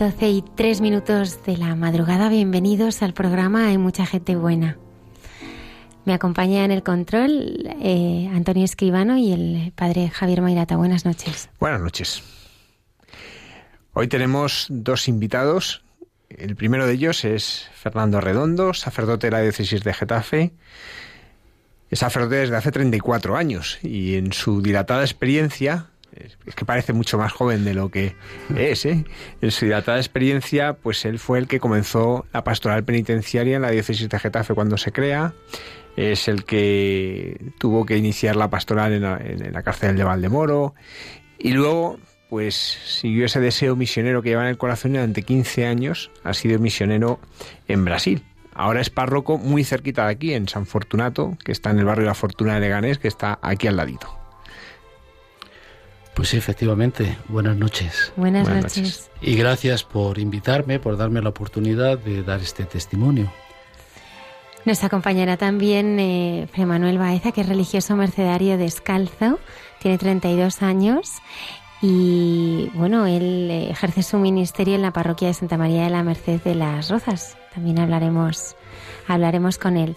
Y tres minutos de la madrugada. Bienvenidos al programa Hay mucha gente buena. Me acompaña en el control eh, Antonio Escribano y el padre Javier Mairata. Buenas noches. Buenas noches. Hoy tenemos dos invitados. El primero de ellos es Fernando Redondo, sacerdote de la diócesis de Getafe. Es sacerdote desde hace 34 años y en su dilatada experiencia es que parece mucho más joven de lo que es, ¿eh? En su dilatada experiencia, pues él fue el que comenzó la pastoral penitenciaria en la diócesis de Getafe cuando se crea. Es el que tuvo que iniciar la pastoral en la, en la cárcel de Valdemoro. Y luego, pues siguió ese deseo misionero que lleva en el corazón y durante 15 años ha sido misionero en Brasil. Ahora es párroco muy cerquita de aquí, en San Fortunato, que está en el barrio la Fortuna de Leganés, que está aquí al ladito. Pues sí, efectivamente, buenas noches. Buenas, noches. Y gracias por invitarme, por darme la oportunidad de dar este testimonio. Nos acompañará también eh, Fray Manuel Baeza, que es religioso mercedario descalzo, tiene 32 años y bueno, él eh, ejerce su ministerio en la parroquia de Santa María de la Merced de las Rozas. También hablaremos, hablaremos con él.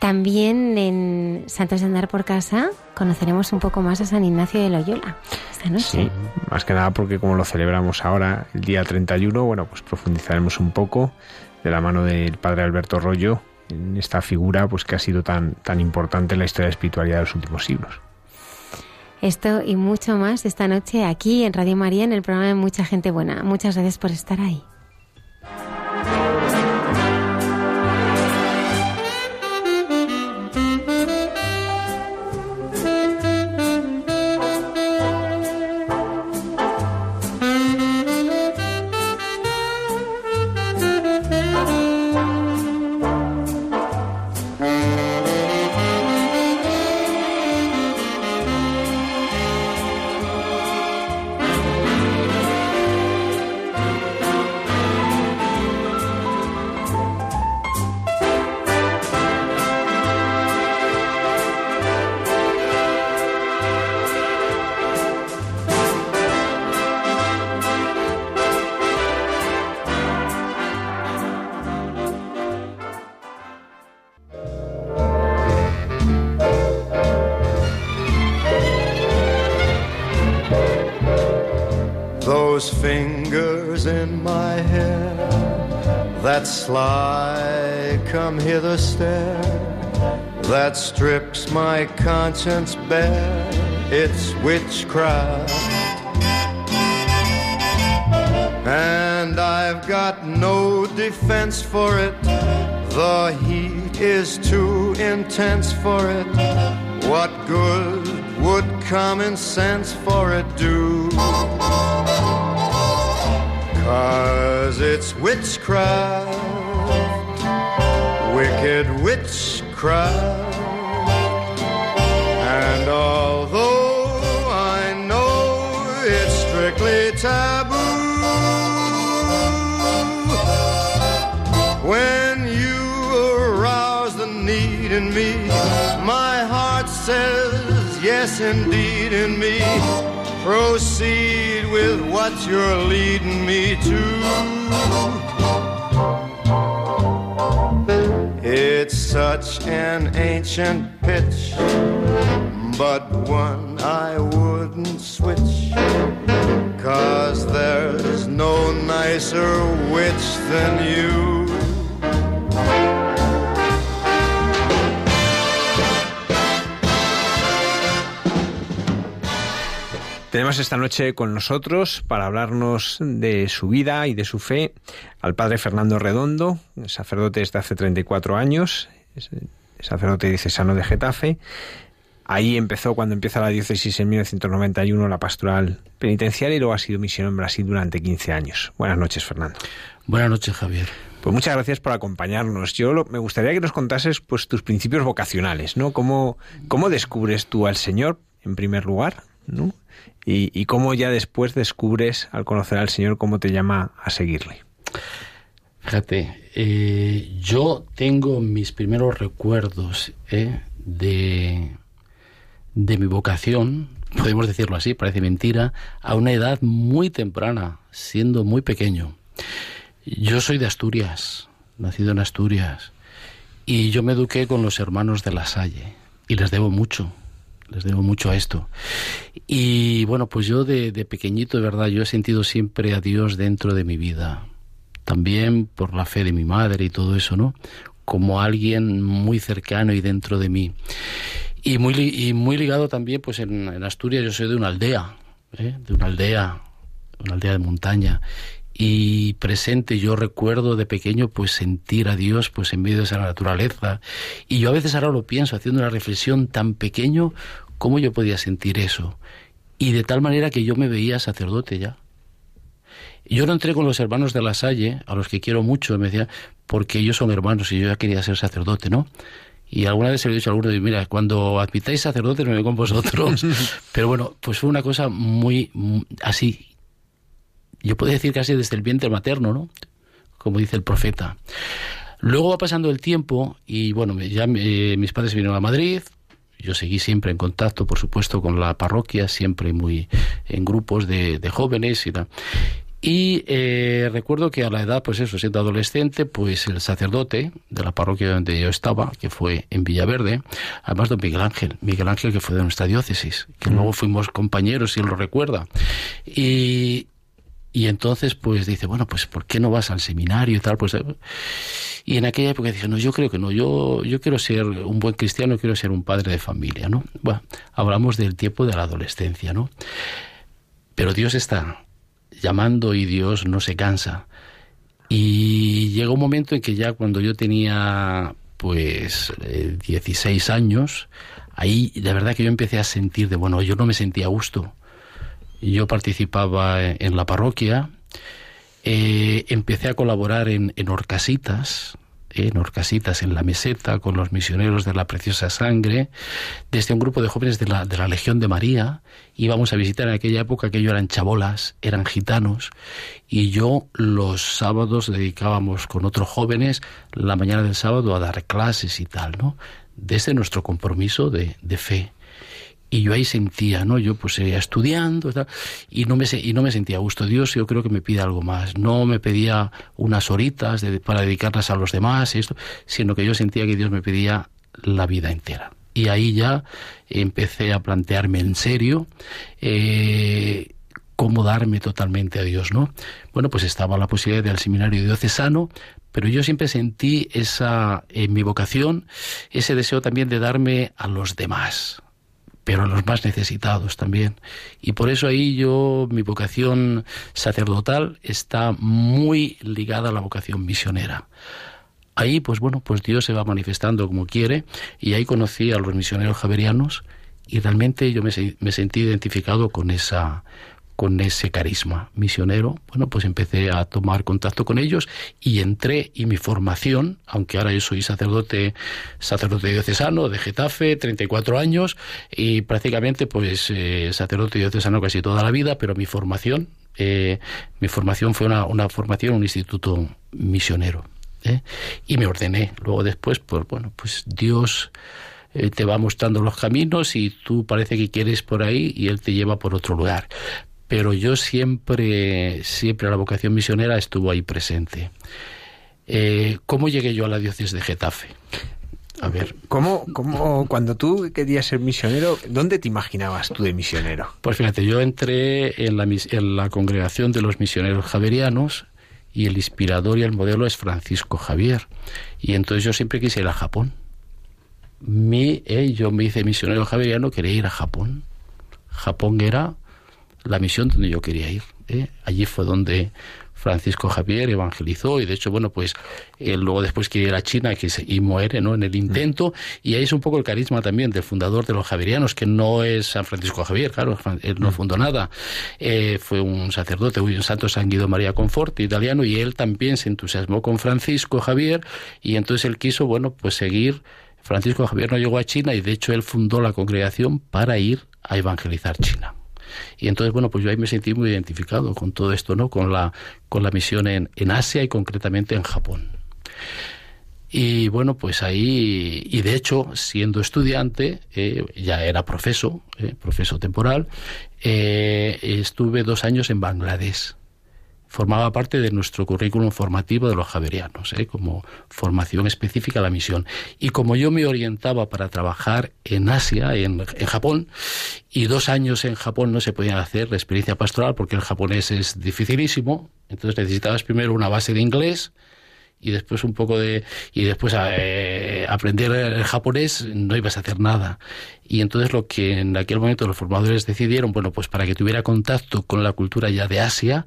También en Santos de Andar por Casa conoceremos un poco más a San Ignacio de Loyola esta noche. Sí, más que nada porque como lo celebramos ahora el día 31, bueno, pues profundizaremos un poco de la mano del padre Alberto Rollo en esta figura pues que ha sido tan, tan importante en la historia de la espiritualidad de los últimos siglos. Esto y mucho más esta noche aquí en Radio María en el programa de Mucha Gente Buena. Muchas gracias por estar ahí. Conscience bare. It's witchcraft. And I've got no defense for it. The heat is too intense for it. What good would common sense for it do? Cause it's witchcraft, yes, indeed, in me. Proceed with what you're leading me to. It's such an ancient Tenemos esta noche con nosotros para hablarnos de su vida y de su fe al padre Fernando Redondo, sacerdote desde hace 34 años, sacerdote diocesano de Getafe. Ahí empezó, cuando empieza la diócesis en 1991, la pastoral penitenciaria y luego ha sido misionero en Brasil durante 15 años. Buenas noches, Fernando. Buenas noches, Javier. Pues muchas gracias por acompañarnos. Yo me gustaría que nos contases pues tus principios vocacionales, ¿no? ¿Cómo, cómo descubres tú al Señor, en primer lugar, ¿no? Y, cómo ya después descubres, al conocer al Señor, cómo te llama a seguirle. Fíjate, eh, yo tengo mis primeros recuerdos eh, de, de mi vocación, podemos decirlo así, parece mentira, a una edad muy temprana, siendo muy pequeño. Yo soy de Asturias, nacido en Asturias, y yo me eduqué con los hermanos de la Salle, y les debo mucho les debo mucho a esto. Y bueno, pues yo de, pequeñito, de verdad, yo he sentido siempre a Dios dentro de mi vida. También por la fe de mi madre y todo eso, ¿no? Como alguien muy cercano y dentro de mí. Y muy, y muy ligado también, pues en, Asturias yo soy de una aldea, ¿eh? de una aldea, una aldea de montaña y presente. Yo recuerdo de pequeño pues sentir a Dios pues en medio de esa naturaleza. Y yo a veces ahora lo pienso haciendo una reflexión tan pequeño cómo yo podía sentir eso y de tal manera que yo me veía sacerdote ya. Yo no entré con los hermanos de la Salle a los que quiero mucho me decía porque ellos son hermanos y yo ya quería ser sacerdote no y alguna vez se lo he dicho a alguno, mira, cuando admitáis sacerdotes me voy con vosotros. Pero bueno, pues fue una cosa muy así, yo puedo decir casi desde el vientre materno, ¿no? Como dice el profeta. Luego va pasando el tiempo y bueno, ya eh, mis padres vinieron a Madrid, yo seguí siempre en contacto, por supuesto, con la parroquia, siempre muy en grupos de, jóvenes y tal. Y eh, recuerdo que a la edad, pues eso, siendo adolescente, pues el sacerdote de la parroquia donde yo estaba, que fue en Villaverde, además don Miguel Ángel, Miguel Ángel que fue de nuestra diócesis, que mm. luego fuimos compañeros, si él lo recuerda. Y, y entonces, pues dice, bueno, pues ¿por qué no vas al seminario y tal? Pues, y en aquella época dije, no, yo creo que no, yo, yo quiero ser un buen cristiano, quiero ser un padre de familia, ¿no? Bueno, hablamos del tiempo de la adolescencia, ¿no? Pero Dios está llamando y Dios no se cansa. Y llegó un momento en que ya cuando yo tenía, pues, 16 eh, años, ahí la verdad que yo empecé a sentir de, bueno, yo no me sentía a gusto yo participaba en la parroquia, eh, empecé a colaborar en, en Orcasitas, en Orcasitas, en la meseta, con los misioneros de la Preciosa Sangre, desde un grupo de jóvenes de la, de la Legión de María. Íbamos a visitar en aquella época que ellos eran chabolas, eran gitanos, y yo los sábados dedicábamos con otros jóvenes la mañana del sábado a dar clases y tal, ¿no? Desde nuestro compromiso de, de fe y yo ahí sentía, ¿no? Yo pues seguía estudiando y no me y no me sentía a gusto. Dios yo creo que me pide algo más. No me pedía unas horitas para dedicarlas a los demás, esto, sino que yo sentía que Dios me pedía la vida entera. Y ahí ya empecé a plantearme en serio eh, cómo darme totalmente a Dios, ¿no? Bueno, pues estaba la posibilidad del seminario diocesano, pero yo siempre sentí esa, en mi vocación, ese deseo también de darme a los demás, pero a los más necesitados también. Y por eso ahí yo, mi vocación sacerdotal está muy ligada a la vocación misionera. Ahí, pues bueno, pues Dios se va manifestando como quiere, y ahí conocí a los misioneros javerianos, y realmente yo me, me sentí identificado con esa, con ese carisma misionero, bueno, pues empecé a tomar contacto con ellos y entré y mi formación, aunque ahora yo soy sacerdote, sacerdote diocesano de Getafe, 34 años y prácticamente pues eh, sacerdote diocesano casi toda la vida, pero mi formación, eh, mi formación fue una, una formación un instituto misionero. ¿eh? Y me ordené. Luego después, pues bueno, pues Dios te va mostrando los caminos y tú parece que quieres por ahí y Él te lleva por otro lugar pero yo siempre, siempre la vocación misionera estuvo ahí presente. Eh, ¿Cómo llegué yo a la diócesis de Getafe? A ver. ¿Cómo, ¿Cómo, cuando tú querías ser misionero, dónde te imaginabas tú de misionero? Pues fíjate, yo entré en la, en la congregación de los misioneros javerianos y el inspirador y el modelo es Francisco Javier. Y entonces yo siempre quise ir a Japón. Mi, eh, yo me hice misionero javeriano, quería ir a Japón. Japón era la misión donde yo quería ir. ¿eh? Allí fue donde Francisco Javier evangelizó y de hecho, bueno, pues él luego después quiere ir a China que y muere ¿no? en el intento y ahí es un poco el carisma también del fundador de los javerianos, que no es San Francisco Javier, claro, él no fundó nada, eh, fue un sacerdote, un santo San Guido María Conforte, italiano, y él también se entusiasmó con Francisco Javier y entonces él quiso, bueno, pues seguir. Francisco Javier no llegó a China y de hecho él fundó la congregación para ir a evangelizar China. Y entonces, bueno, pues yo ahí me sentí muy identificado con todo esto, ¿no? Con la, con la misión en, en Asia y concretamente en Japón. Y bueno, pues ahí, y de hecho, siendo estudiante, eh, ya era profeso, eh, profeso temporal, eh, estuve dos años en Bangladesh formaba parte de nuestro currículum formativo de los javerianos, ¿eh? como formación específica a la misión. Y como yo me orientaba para trabajar en Asia, en, en, Japón, y dos años en Japón no se podían hacer la experiencia pastoral porque el japonés es dificilísimo, entonces necesitabas primero una base de inglés, y después un poco de y después eh, aprender el japonés no ibas a hacer nada. Y entonces lo que en aquel momento los formadores decidieron bueno pues para que tuviera contacto con la cultura ya de Asia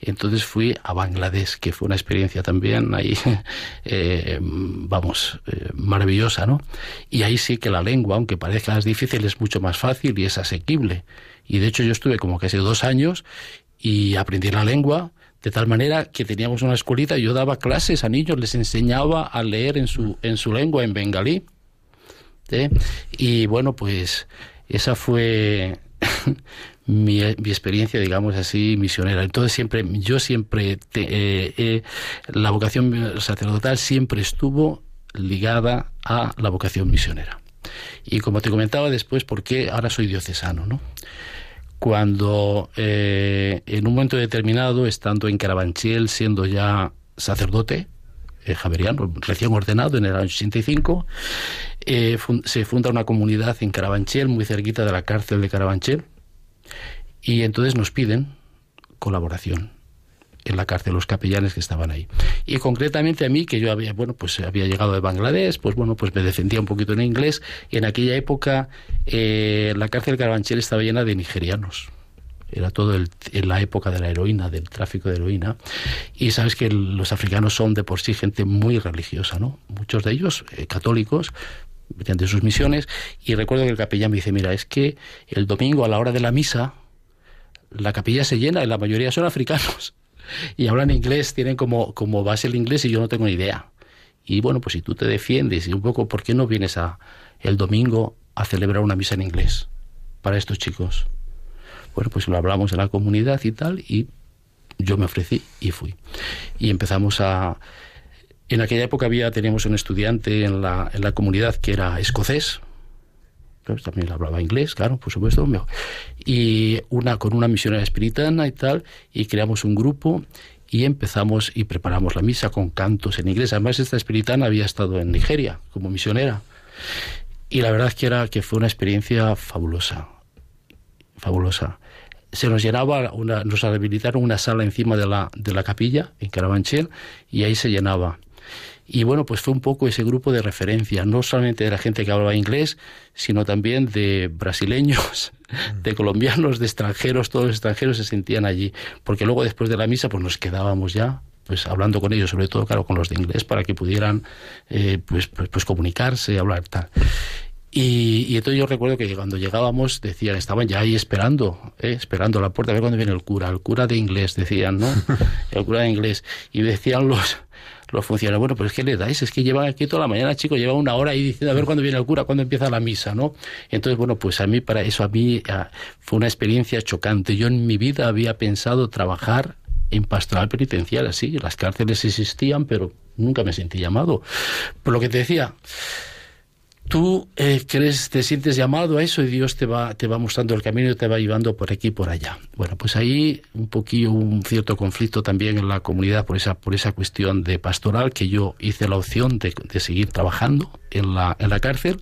entonces fui a Bangladesh que fue una experiencia también ahí eh, vamos eh, maravillosa no y ahí sí que la lengua aunque parezca más difícil es mucho más fácil y es asequible. Y de hecho yo estuve como casi dos años y aprendí la lengua de tal manera que teníamos una escuelita yo daba clases a niños, les enseñaba a leer en su, en su lengua, en bengalí. Y bueno, pues esa fue mi, experiencia, digamos así, misionera. Entonces siempre, yo siempre, eh, eh, la vocación sacerdotal siempre estuvo ligada a la vocación misionera. Y como te comentaba después, ¿por qué ahora soy diocesano? ¿no? Cuando eh, en un momento determinado, estando en Carabanchel, siendo ya sacerdote, eh, javeriano, recién ordenado en el año 85, eh, se funda una comunidad en Carabanchel, muy cerquita de la cárcel de Carabanchel, y entonces nos piden colaboración en la cárcel los capellanes que estaban ahí. Y concretamente a mí, que yo había, bueno, pues había llegado de Bangladesh, pues bueno, pues me defendía un poquito en inglés, en aquella época eh, la cárcel Carabanchel estaba llena de nigerianos. Era todo el, en la época de la heroína, del tráfico de heroína. Y sabes que los africanos son de por sí gente muy religiosa, ¿no? Muchos de ellos eh, católicos, mediante sus misiones. Y recuerdo que el capellán me dice, mira, es que el domingo a la hora de la misa, la capilla se llena y la mayoría son africanos y hablan inglés, tienen como, como base el inglés y yo no tengo ni idea. Y bueno, pues si tú te defiendes y un poco, ¿por qué no vienes a el domingo a celebrar una misa en inglés para estos chicos? Bueno, pues lo hablamos en la comunidad y tal, y yo me ofrecí y fui. Y empezamos a... En aquella época había, teníamos un estudiante en la, en la comunidad que era escocés, también hablaba inglés, claro, por supuesto, y una con una misionera espiritana y tal, y creamos un grupo y empezamos y preparamos la misa con cantos en inglés. Además, esta espiritana había estado en Nigeria como misionera. Y la verdad es que era que fue una experiencia fabulosa, fabulosa. Se nos llenaba, una, nos habilitaron una sala encima de la, de la capilla en Carabanchel y ahí se llenaba. Y bueno, pues fue un poco ese grupo de referencia, no solamente de la gente que hablaba inglés, sino también de brasileños, de colombianos, de extranjeros, todos los extranjeros se sentían allí, porque luego después de la misa pues nos quedábamos ya pues hablando con ellos, sobre todo claro con los de inglés, para que pudieran eh, pues, pues, pues, comunicarse, hablar tal. Y, entonces yo recuerdo que cuando llegábamos decían, estaban ya ahí esperando, ¿eh? esperando a la puerta a ver cuándo viene el cura, el cura de inglés, decían, ¿no? el cura de inglés. Y decían los, los funcionarios, bueno, pues ¿qué le dais? Es que llevan aquí toda la mañana, chicos, llevan una hora ahí diciendo a ver cuándo viene el cura, cuándo empieza la misa, ¿no? Entonces, bueno, pues a mí, para eso, a mí ah, fue una experiencia chocante. Yo en mi vida había pensado trabajar en pastoral penitenciaria, sí, las cárceles existían, pero nunca me sentí llamado. Por lo que te decía, tú eh, crees, te sientes llamado a eso y Dios te va, te va mostrando el camino y te va llevando por aquí y por allá. Bueno, pues ahí un poquillo un cierto conflicto también en la comunidad por esa, por esa cuestión de pastoral que yo hice la opción de, de seguir trabajando en la, en la cárcel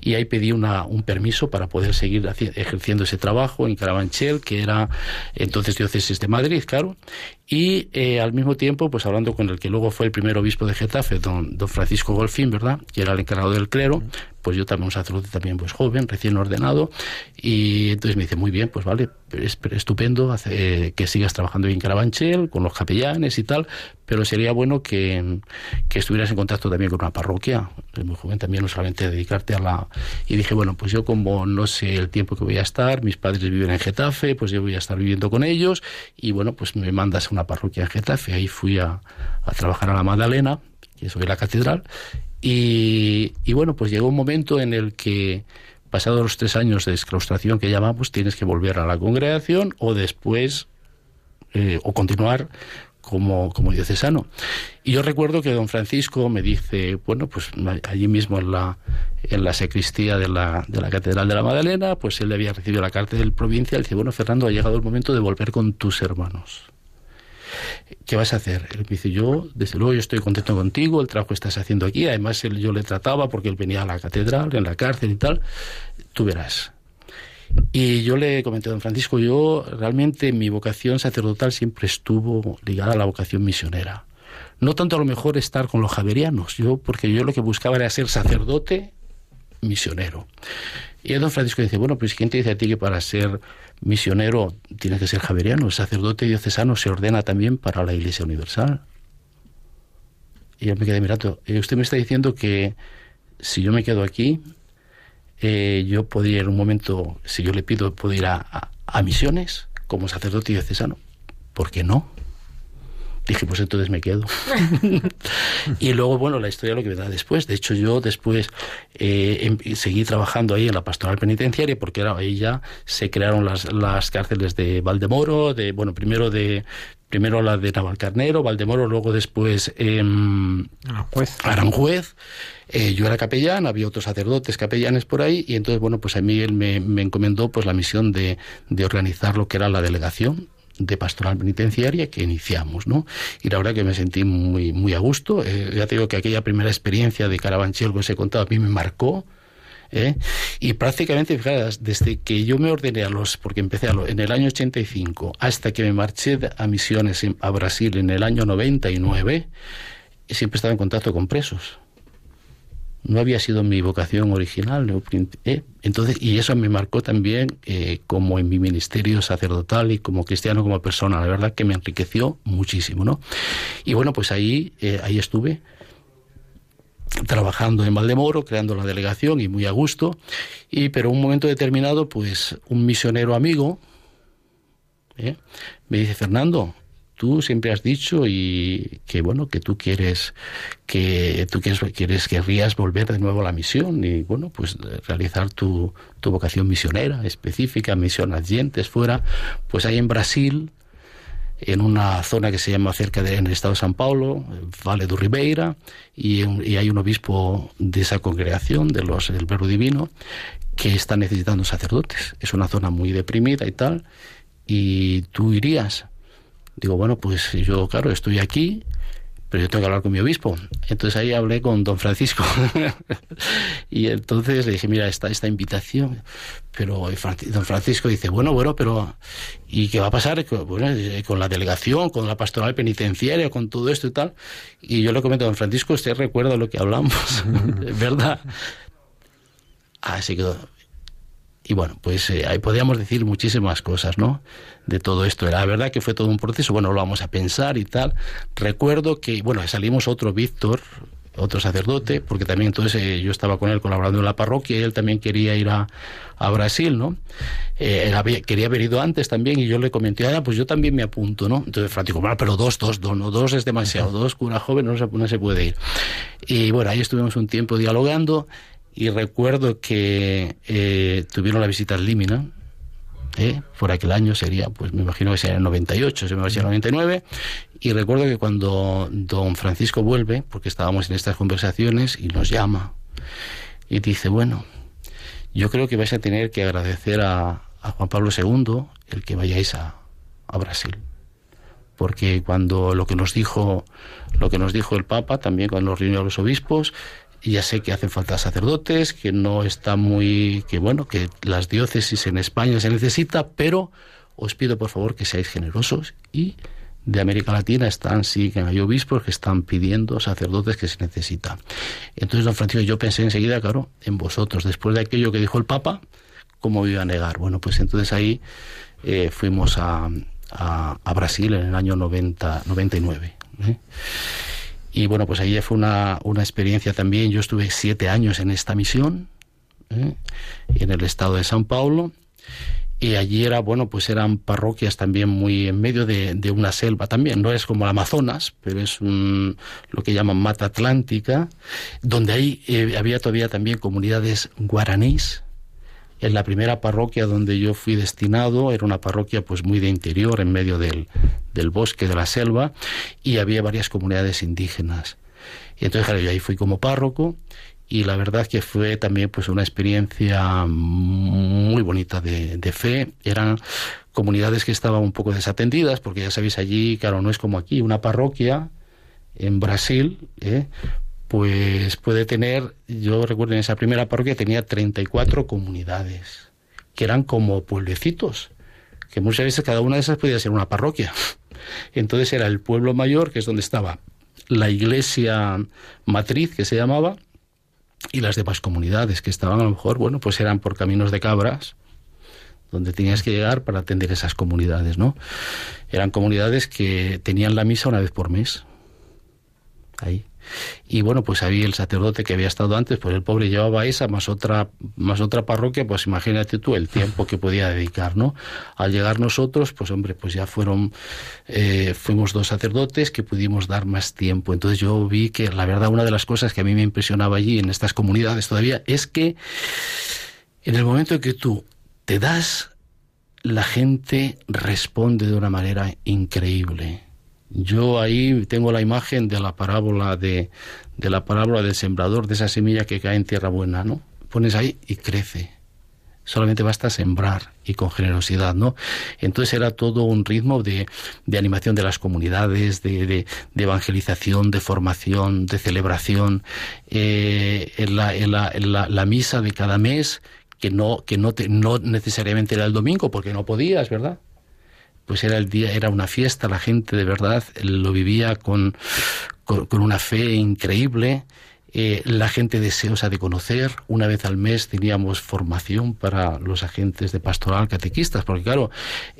y ahí pedí una, un permiso para poder seguir ejerciendo ese trabajo en Carabanchel, que era entonces diócesis de Madrid, claro, y eh, al mismo tiempo, pues hablando con el que luego fue el primer obispo de Getafe, don, don Francisco Golfín, ¿verdad?, que era el encargado del clero, pues yo también un sacerdote también pues joven, recién ordenado, y entonces me dice, muy bien, pues vale, es estupendo hace, que sigas trabajando en Carabanchel, con los capellanes y tal, pero sería bueno que, que, estuvieras en contacto también con una parroquia, es muy joven también, no solamente dedicarte a la... Y dije, bueno, pues yo como no sé el tiempo que voy a estar, mis padres viven en Getafe, pues yo voy a estar viviendo con ellos, y bueno, pues me mandas a una parroquia en Getafe, ahí fui a, a trabajar a la Magdalena, que es hoy la catedral, y, bueno, pues llegó un momento en el que pasados los tres años de exclaustración que llamamos, tienes que volver a la congregación o después, eh, o continuar como, como diocesano. Y yo recuerdo que don Francisco me dice, bueno, pues allí mismo en la, en la sacristía de la, de la Catedral de la Magdalena, pues él había recibido la carta del provincia, y dice, bueno, Fernando, ha llegado el momento de volver con tus hermanos. ¿Qué vas a hacer? Él me dice, yo, desde luego, yo estoy contento contigo, el trabajo que estás haciendo aquí, además él, yo le trataba porque él venía a la catedral, en la cárcel y tal, tú verás. Y yo le comenté a don Francisco, yo realmente mi vocación sacerdotal siempre estuvo ligada a la vocación misionera. No tanto a lo mejor estar con los javerianos, yo, porque yo lo que buscaba era ser sacerdote misionero. Y don Francisco dice, bueno, pues ¿quién te dice a ti que para ser misionero tiene que ser javeriano, el sacerdote diocesano se ordena también para la Iglesia Universal. Y yo me quedé mirando, eh, usted me está diciendo que si yo me quedo aquí, eh, yo podría en un momento, si yo le pido, puedo ir a, a misiones como sacerdote diocesano. ¿Por qué no? Dije, pues entonces me quedo. y luego, bueno, la historia lo que me da después. De hecho, yo después eh, em, seguí trabajando ahí en la pastoral penitenciaria porque era, ahí ya se crearon las, las cárceles de Valdemoro, de, bueno, primero de primero la de Navalcarnero, Valdemoro, luego después eh, Aranjuez. Aranjuez. Eh, yo era capellán, había otros sacerdotes capellanes por ahí, y entonces, bueno, pues a mí él me, me encomendó pues la misión de, de organizar lo que era la delegación de pastoral penitenciaria que iniciamos, ¿no? Y la verdad que me sentí muy, muy a gusto. Eh, ya te digo que aquella primera experiencia de Carabanchel que os he contado a mí me marcó. ¿eh? Y prácticamente, fíjate, desde que yo me ordené a los, porque empecé a en el año 85 hasta que me marché a misiones a Brasil en el año 99, siempre estaba en contacto con presos no había sido mi vocación original. ¿eh? Entonces, y eso me marcó también eh, como en mi ministerio sacerdotal y como cristiano, como persona. La verdad que me enriqueció muchísimo, ¿no? Y bueno, pues ahí, eh, ahí estuve trabajando en Valdemoro, creando la delegación y muy a gusto. Y pero un momento determinado, pues un misionero amigo me dice, Fernando, tú siempre has dicho y que bueno que tú quieres que tú quieres, quieres querrías volver de nuevo a la misión y bueno pues realizar tu, tu vocación misionera específica misión dientes fuera pues hay en Brasil en una zona que se llama cerca del el estado de San Paulo, Vale do Ribeira, y, y, hay un obispo de esa congregación, de los del Verbo Divino, que está necesitando sacerdotes. Es una zona muy deprimida y tal, y tú irías. Digo, bueno, pues yo, claro, estoy aquí, pero yo tengo que hablar con mi obispo. Entonces ahí hablé con don Francisco. y entonces le dije, mira, esta, esta invitación. Pero don Francisco dice, bueno, bueno, pero ¿y qué va a pasar eh, con la delegación, con la pastoral penitenciaria, con todo esto y tal? Y yo le comento a don Francisco, usted recuerda lo que hablamos, ¿verdad? Así que y bueno, pues eh, ahí podríamos decir muchísimas cosas, ¿no? De todo esto. La verdad que fue todo un proceso, bueno, lo vamos a pensar y tal. Recuerdo que, bueno, salimos otro Víctor, otro sacerdote, porque también entonces eh, yo estaba con él colaborando en la parroquia y él también quería ir a, a Brasil, ¿no? Eh, él había, quería haber ido antes también y yo le comenté, ah, pues yo también me apunto, ¿no? Entonces Francisco, bueno, pero dos, dos, dos, no, dos es demasiado, dos cura joven no se, no se puede ir. Y bueno, ahí estuvimos un tiempo dialogando y recuerdo que eh, tuvieron la visita al Límina, ¿eh? por aquel año sería, pues me imagino que sería el 98, se me va a el 99, y recuerdo que cuando don Francisco vuelve, porque estábamos en estas conversaciones, y nos llama, y dice, bueno, yo creo que vais a tener que agradecer a, Juan Pablo II el que vayáis a, a Brasil. Porque cuando lo que nos dijo lo que nos dijo el Papa también cuando nos reunió a los obispos ya sé que hacen falta sacerdotes, que no está muy, que bueno, que las diócesis en España se necesita, pero os pido por favor que seáis generosos y de América Latina están, sí, que hay obispos que están pidiendo sacerdotes que se necesita. Entonces, don Francisco, yo pensé enseguida, claro, en vosotros, después de aquello que dijo el Papa, ¿cómo iba a negar? Bueno, pues entonces ahí eh, fuimos a, a, Brasil en el año 90, 99. ¿eh? Y bueno, pues ahí fue una, una experiencia también. Yo estuve siete años en esta misión, ¿eh? en el estado de San Paulo. Y allí era, bueno, pues eran parroquias también muy en medio de, de una selva también. No es como el Amazonas, pero es un, lo que llaman mata atlántica, donde ahí eh, había todavía también comunidades guaraníes, en la primera parroquia donde yo fui destinado era una parroquia pues muy de interior, en medio del, del bosque, de la selva, y había varias comunidades indígenas. Y entonces, claro, yo ahí fui como párroco y la verdad que fue también pues una experiencia muy bonita de, de, fe. Eran comunidades que estaban un poco desatendidas, porque ya sabéis allí, claro, no es como aquí, una parroquia en Brasil, ¿eh? Pues puede tener, yo recuerdo en esa primera parroquia tenía 34 comunidades, que eran como pueblecitos, que muchas veces cada una de esas podía ser una parroquia. Entonces era el pueblo mayor, que es donde estaba la iglesia matriz, que se llamaba, y las demás comunidades, que estaban a lo mejor, bueno, pues eran por caminos de cabras, donde tenías que llegar para atender esas comunidades, ¿no? Eran comunidades que tenían la misa una vez por mes. Ahí. Y bueno, pues había el sacerdote que había estado antes, pues el pobre llevaba esa más otra, más otra parroquia, pues imagínate tú el tiempo que podía dedicar, ¿no? Al llegar nosotros, pues hombre, pues ya fueron, eh, fuimos dos sacerdotes que pudimos dar más tiempo. Entonces yo vi que la verdad una de las cosas que a mí me impresionaba allí en estas comunidades todavía es que en el momento en que tú te das, la gente responde de una manera increíble yo ahí tengo la imagen de la parábola de, de la parábola del sembrador, de esa semilla que cae en tierra buena, ¿no? Pones ahí y crece. Solamente basta sembrar y con generosidad, ¿no? Entonces era todo un ritmo de, de animación de las comunidades, de, de, evangelización, de formación, de celebración. Eh, en, la, en, la, en la, la, misa de cada mes, que no, que no, te, no necesariamente era el domingo, porque no podías, ¿verdad? Pues era el día, era una fiesta, la gente de verdad lo vivía con, con, una fe increíble. Eh, la gente deseosa de conocer. Una vez al mes teníamos formación para los agentes de pastoral catequistas, porque claro,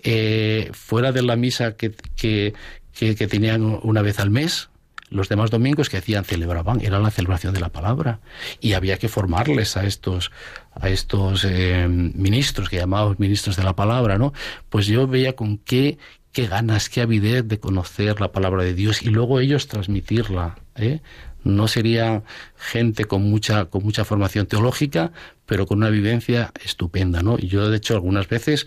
eh, fuera de la misa que, que, que, que, tenían una vez al mes, los demás domingos que hacían celebraban era la celebración de la palabra. Y había que formarles a estos a estos eh, ministros que llamábamos ministros de la palabra no pues yo veía con qué qué ganas qué avidez de conocer la palabra de Dios y luego ellos transmitirla ¿eh? no sería gente con mucha con mucha formación teológica pero con una vivencia estupenda no y yo de hecho algunas veces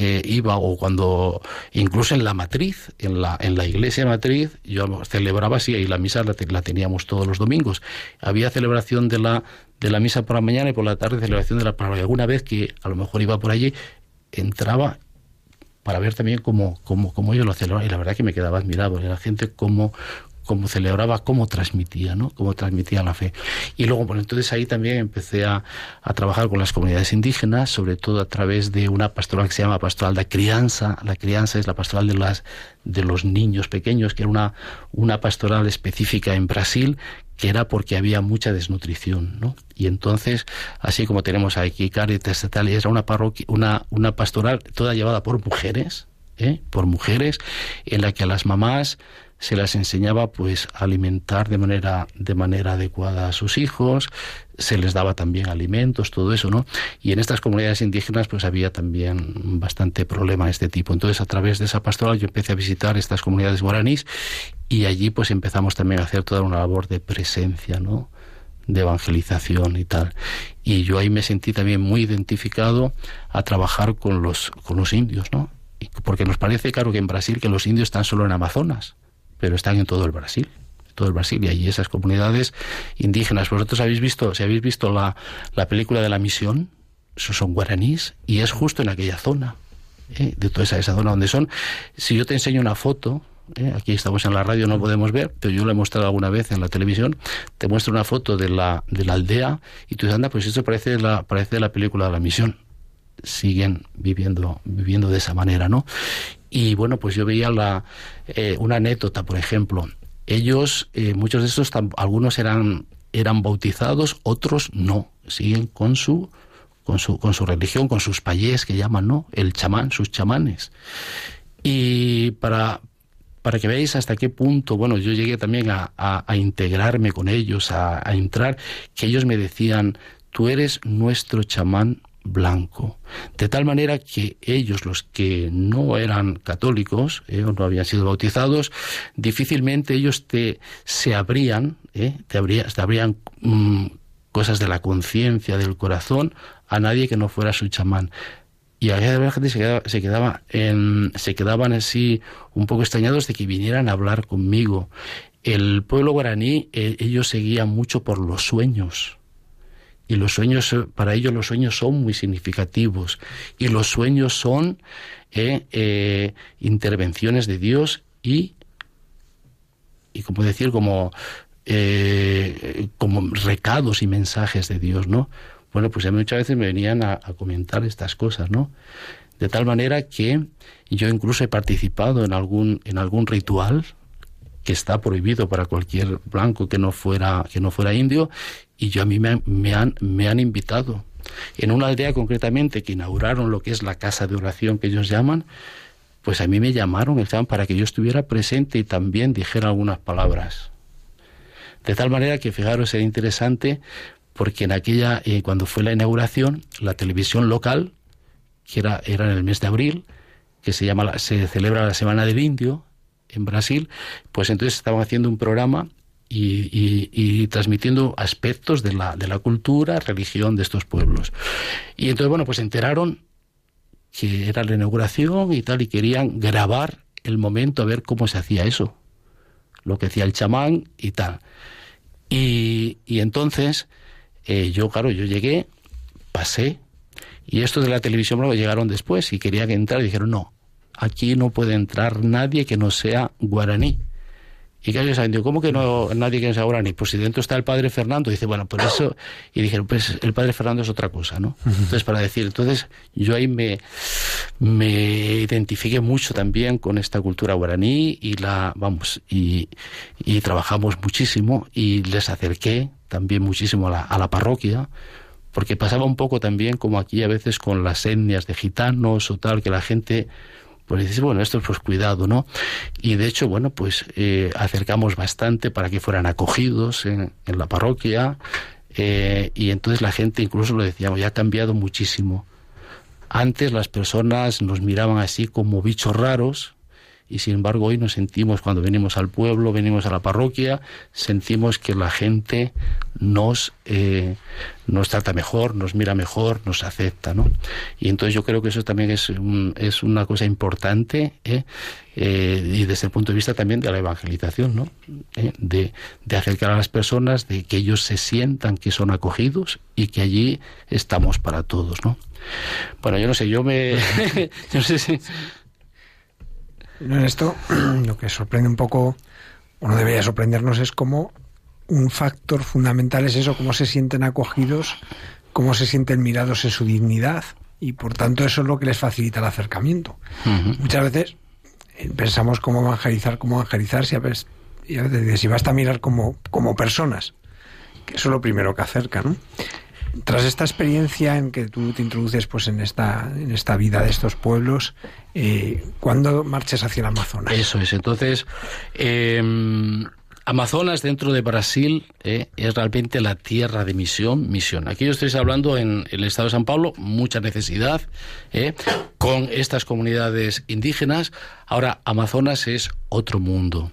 eh, iba o cuando incluso en la matriz, en la, en la iglesia matriz, yo celebraba así y la misa la, la, teníamos todos los domingos. Había celebración de la, de la misa por la mañana y por la tarde celebración de la palabra. Y alguna vez que a lo mejor iba por allí, entraba para ver también cómo, cómo, cómo ellos lo celebraban y la verdad que me quedaba admirado, la gente cómo, cómo celebraba, cómo transmitía, ¿no? Cómo transmitía la fe. Y luego, bueno, entonces ahí también empecé a, a, trabajar con las comunidades indígenas, sobre todo a través de una pastoral que se llama Pastoral de Crianza. La crianza es la pastoral de las de los niños pequeños, que era una, una pastoral específica en Brasil, que era porque había mucha desnutrición, ¿no? Y entonces, así como tenemos aquí Caritas y era una parroquia, una, una pastoral toda llevada por mujeres, ¿eh? por mujeres, en la que las mamás se las enseñaba pues a alimentar de manera de manera adecuada a sus hijos, se les daba también alimentos, todo eso, ¿no? Y en estas comunidades indígenas pues había también bastante problema de este tipo. Entonces, a través de esa pastoral yo empecé a visitar estas comunidades guaraníes y allí pues empezamos también a hacer toda una labor de presencia, ¿no? de evangelización y tal. Y yo ahí me sentí también muy identificado a trabajar con los, con los indios, ¿no? Porque nos parece, claro, que en Brasil que los indios están solo en Amazonas, pero están en todo el Brasil todo el Brasil y allí esas comunidades indígenas. Vosotros habéis visto, si habéis visto la, la película de la misión, esos son guaraníes y es justo en aquella zona, ¿eh? de toda esa, esa zona donde son. Si yo te enseño una foto, ¿eh? aquí estamos en la radio, no podemos ver, pero yo lo he mostrado alguna vez en la televisión, te muestro una foto de la, de la aldea y tú dices, anda, pues esto parece la, parece la película de la misión. Siguen viviendo, viviendo de esa manera, ¿no? Y bueno, pues yo veía la, eh, una anécdota, por ejemplo. Ellos, eh, muchos de estos, algunos eran, eran bautizados, otros no. Siguen con su, con su, con su religión, con sus payés que llaman, ¿no? El chamán, sus chamanes. Y para, para que veáis hasta qué punto, bueno, yo llegué también a, a, integrarme con ellos, a, a, entrar, que ellos me decían, tú eres nuestro chamán blanco. De tal manera que ellos, los que no eran católicos eh, o no habían sido bautizados, difícilmente ellos te se abrían, eh, te, abrían, te abrían mmm, cosas de la conciencia, del corazón, a nadie que no fuera su chamán. Y a la gente se, quedaba, se, quedaba en, se quedaban así un poco extrañados de que vinieran a hablar conmigo. El pueblo guaraní, eh, ellos seguían mucho por los sueños. Y los sueños, para ellos los sueños son muy significativos. Y los sueños son eh, eh, intervenciones de Dios y, y como decir, como, eh, como recados y mensajes de Dios, ¿no? Bueno, pues a mí muchas veces me venían a, a, comentar estas cosas, ¿no? De tal manera que yo incluso he participado en algún, en algún ritual que está prohibido para cualquier blanco que no fuera, que no fuera indio, y yo a mí me, me, han, me han invitado. En una aldea concretamente que inauguraron lo que es la casa de oración que ellos llaman, pues a mí me llamaron para que yo estuviera presente y también dijera algunas palabras. De tal manera que fijaros, era interesante porque en aquella, eh, cuando fue la inauguración, la televisión local, que era, era en el mes de abril, que se, llama, se celebra la Semana del Indio en Brasil, pues entonces estaban haciendo un programa y, transmitiendo aspectos de la, de la cultura, religión de estos pueblos. Y entonces, bueno, pues se enteraron que era la inauguración y tal, y querían grabar el momento a ver cómo se hacía eso, lo que hacía el chamán y tal. Y, y entonces eh, yo, claro, yo llegué, pasé, y estos de la televisión luego llegaron después y querían entrar y dijeron, no, aquí no puede entrar nadie que no sea guaraní. Y que saben, ¿cómo que no nadie que no sea guaraní? Pues si dentro está el padre Fernando, dice, bueno, por eso, y dijeron, pues el padre Fernando es otra cosa, ¿no? Entonces, para decir, entonces yo ahí me, me identifiqué mucho también con esta cultura guaraní y la, vamos, y, y trabajamos muchísimo y les acerqué también muchísimo a la, a la parroquia, porque pasaba un poco también como aquí a veces con las etnias de gitanos o tal, que la gente pues dices, bueno, esto pues cuidado, ¿no? Y de hecho, bueno, pues eh, acercamos bastante para que fueran acogidos en, en la parroquia eh, y entonces la gente incluso lo decíamos, ya ha cambiado muchísimo. Antes las personas nos miraban así como bichos raros, y sin embargo hoy nos sentimos cuando venimos al pueblo, venimos a la parroquia, sentimos que la gente nos, eh, nos trata mejor, nos mira mejor, nos acepta, ¿no? Y entonces yo creo que eso también es, es una cosa importante ¿eh? Eh, y desde el punto de vista también de la evangelización, ¿no? De, de acercar a las personas, de que ellos se sientan que son acogidos y que allí estamos para todos, ¿no? Bueno, yo no sé, yo me... yo no sé si... En esto, lo que sorprende un poco, o no debería sorprendernos, es cómo un factor fundamental es eso, cómo se sienten acogidos, cómo se sienten mirados en su dignidad, y por tanto eso es lo que les facilita el acercamiento. Uh -huh. Muchas veces eh, pensamos cómo evangelizar, cómo evangelizar, si a veces, y a veces si basta mirar como, como personas, que eso es lo primero que acerca, ¿no? Tras esta experiencia en que tú te introduces pues en esta, en esta vida de estos pueblos, eh, ¿cuándo marchas hacia el Amazonas? Eso es. Entonces, eh, Amazonas dentro de Brasil eh, es realmente la tierra de misión, misión. Aquí yo estoy hablando en, el estado de San Pablo, mucha necesidad eh, con estas comunidades indígenas. Ahora, Amazonas es otro mundo.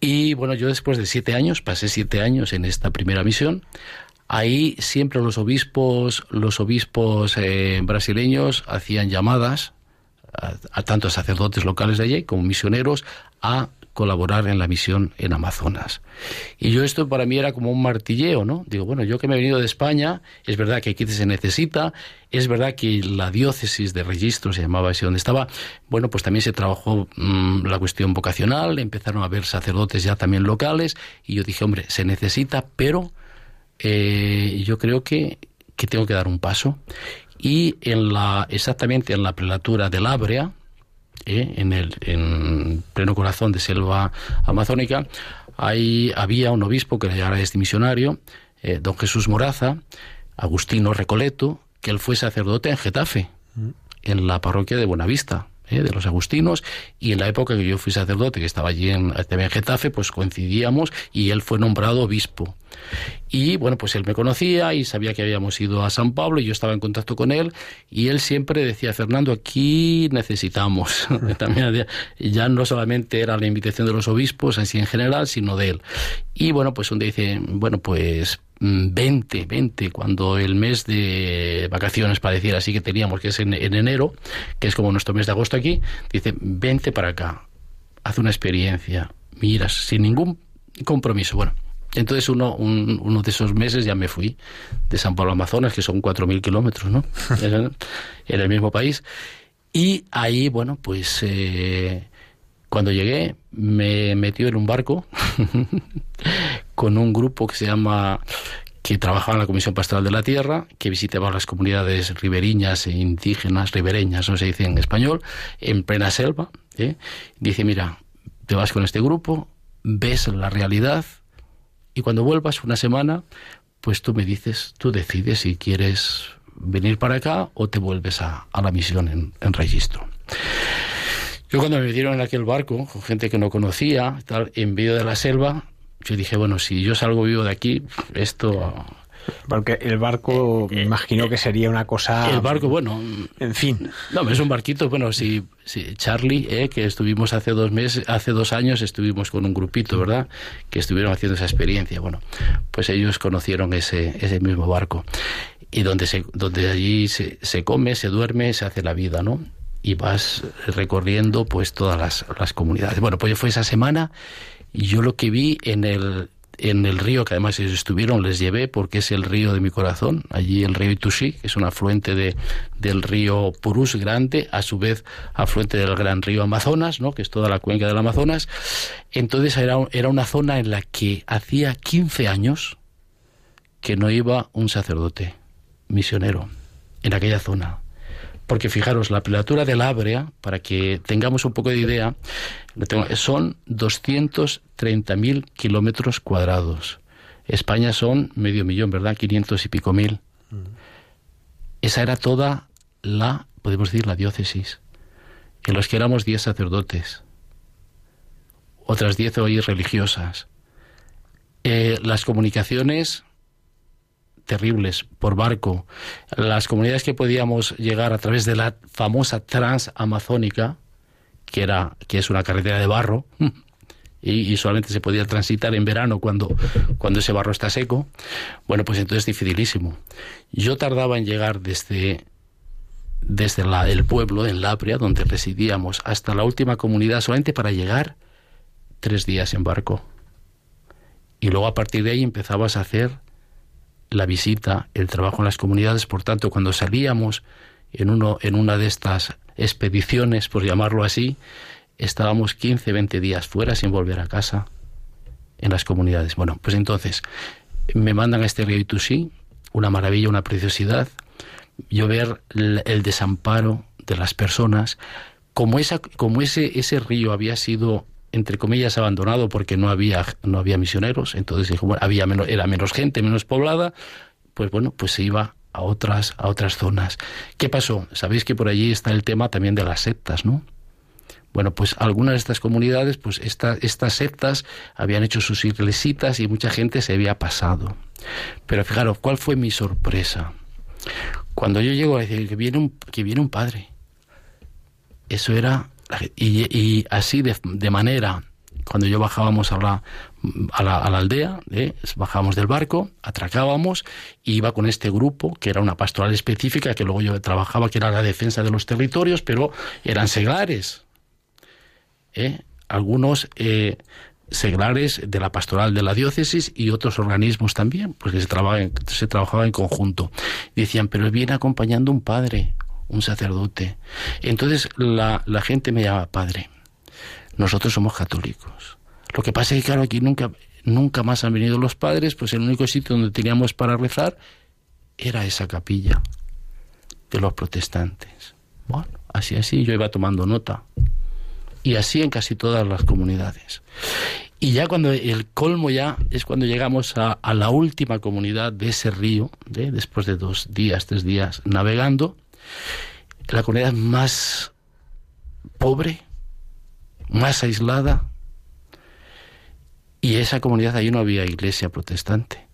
Y bueno, yo después de siete años, pasé siete años en esta primera misión. Ahí siempre los obispos, los obispos eh, brasileños hacían llamadas a, a tanto sacerdotes locales de allí como misioneros a colaborar en la misión en Amazonas. Y yo esto para mí era como un martilleo, ¿no? Digo, bueno, yo que me he venido de España, es verdad que aquí se necesita, es verdad que la diócesis de registro se llamaba así donde estaba, bueno, pues también se trabajó mmm, la cuestión vocacional, empezaron a haber sacerdotes ya también locales, y yo dije, hombre, se necesita, pero eh, yo creo que, que tengo que dar un paso. Y en la, exactamente en la prelatura del Ábrea, ¿eh? en el en pleno corazón de selva amazónica, ahí había un obispo que ya era este misionario, eh, don Jesús Moraza, Agustino Recoleto, que él fue sacerdote en Getafe, en la parroquia de Buenavista, ¿eh? de los agustinos, y en la época que yo fui sacerdote, que estaba allí en, en Getafe, pues coincidíamos y él fue nombrado obispo. Y bueno, pues él me conocía y sabía que habíamos ido a San Pablo y yo estaba en contacto con él y él siempre decía, Fernando, aquí necesitamos. También ya no solamente era la invitación de los obispos así en general, sino de él. Y bueno, pues un día dice, bueno, pues 20, 20, cuando el mes de vacaciones pareciera así que teníamos, que es en, en, enero, que es como nuestro mes de agosto aquí, dice, 20 para acá, haz una experiencia, miras, sin ningún compromiso. Bueno, entonces uno, un, uno de esos meses ya me fui de San Pablo Amazonas, que son 4.000 kilómetros, ¿no? en el mismo país. Y ahí, bueno, pues eh, cuando llegué me metió en un barco con un grupo que se llama que trabajaba en la Comisión Pastoral de la Tierra, que visitaba las comunidades riberiñas e indígenas, ribereñas, no se dice en español, en plena selva. ¿eh? Dice, mira, te vas con este grupo, ves la realidad, y cuando vuelvas una semana, pues tú me dices, tú decides si quieres venir para acá o te vuelves a, a la misión en, registro. Yo cuando me metieron en aquel barco, con gente que no conocía, tal, en medio de la selva, yo dije, bueno, si yo salgo vivo de aquí, esto porque el barco, me imagino que sería una cosa. El barco, bueno. En fin. No, es un barquito. Bueno, si, si Charlie, eh, que estuvimos hace dos meses, hace dos años, estuvimos con un grupito, ¿verdad? Que estuvieron haciendo esa experiencia. Bueno, pues ellos conocieron ese, ese mismo barco. Y donde, se, donde allí se, se come, se duerme, se hace la vida, ¿no? Y vas recorriendo, pues, todas las, las comunidades. Bueno, pues fue esa semana y yo lo que vi en el en el río, que además ellos estuvieron, les llevé porque es el río de mi corazón, allí el río Itushi, que es un afluente de, del río Purús grande, a su vez afluente del gran río Amazonas, ¿no? que es toda la cuenca del Amazonas. Entonces era, era una zona en la que hacía 15 años que no iba un sacerdote misionero en aquella zona porque fijaros, la prelatura del Ábrea, para que tengamos un poco de idea, son 230.000 kilómetros cuadrados. España son medio millón, ¿verdad? 500 y pico mil. Mm. Esa era toda la, podemos decir, la diócesis, en los que éramos 10 sacerdotes, otras 10 hoy religiosas. Eh, las comunicaciones terribles por barco. Las comunidades que podíamos llegar a través de la famosa transamazónica, que era que es una carretera de barro y, solamente se podía transitar en verano cuando cuando ese barro está seco. Bueno, pues entonces es dificilísimo. Yo tardaba en llegar desde desde la, el pueblo en Lapria, donde residíamos, hasta la última comunidad solamente para llegar tres días en barco. Y luego a partir de ahí empezabas a hacer la visita, el trabajo en las comunidades. Por tanto, cuando salíamos en, uno, en una de estas expediciones, por llamarlo así, estábamos 15, 20 días fuera sin volver a casa en las comunidades. Bueno, pues entonces me mandan a este río Itusí, una maravilla, una preciosidad, yo ver el, el desamparo de las personas, como, esa, como ese, ese río había sido entre comillas abandonado porque no había no había misioneros entonces había menos, era menos gente menos poblada pues bueno, pues se iba a otras, a otras zonas. ¿Qué pasó? Sabéis que por allí está el tema también de las sectas, ¿no? Bueno, pues algunas de estas comunidades, pues estas sectas habían hecho sus iglesitas y mucha gente se había pasado. Pero fijaros, ¿cuál fue mi sorpresa? Cuando yo llego a decir que viene un, que viene un padre, eso era, y, así de, de manera cuando yo bajábamos a la, a la, aldea, ¿eh? bajábamos del barco, atracábamos, iba con este grupo, que era una pastoral específica, que luego yo trabajaba, que era la defensa de los territorios, pero eran seglares. ¿eh? Algunos eh, seglares de la pastoral de la diócesis y otros organismos también, porque se, trabajaba en, se trabajaba en conjunto. Decían, pero viene acompañando un padre, un sacerdote. Entonces la, gente me llama padre nosotros somos católicos. Lo que pasa es que, claro, aquí nunca, nunca más han venido los padres, pues el único sitio donde teníamos para rezar era esa capilla de los protestantes. Bueno, así, así, yo iba tomando nota. Y así en casi todas las comunidades. Y ya cuando el colmo ya es cuando llegamos a, la última comunidad de ese río, después de dos días, tres días navegando, la comunidad más pobre, más aislada. Y esa comunidad ahí no había iglesia protestante.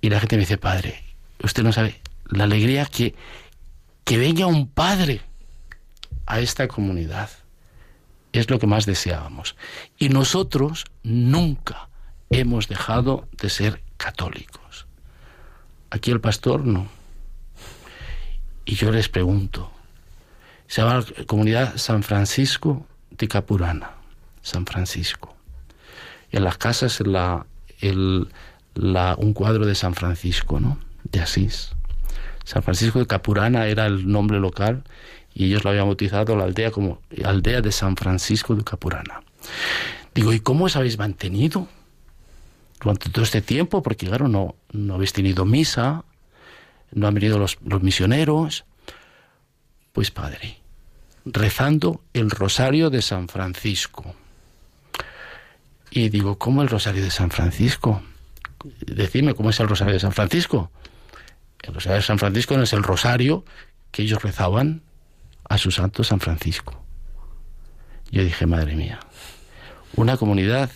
Y la gente me dice, padre, usted no sabe la alegría que, que venga un padre a esta comunidad. Es lo que más deseábamos. Y nosotros nunca hemos dejado de ser católicos. Aquí el pastor no. Y yo les pregunto, se llama Comunidad San Francisco de Capurana, San Francisco. En las casas un cuadro de San Francisco, ¿no? De Asís. San Francisco de Capurana era el nombre local y ellos lo habían bautizado la aldea como aldea de San Francisco de Capurana. Digo, ¿y cómo os habéis mantenido durante todo este tiempo? Porque claro, no, no habéis tenido misa, no han venido los, los misioneros. Pues padre, rezando el rosario de San Francisco. Y digo, ¿cómo el rosario de San Francisco? Decidme cómo es el rosario de San Francisco. El rosario de San Francisco no es el rosario que ellos rezaban a su santo San Francisco. Yo dije, madre mía, una comunidad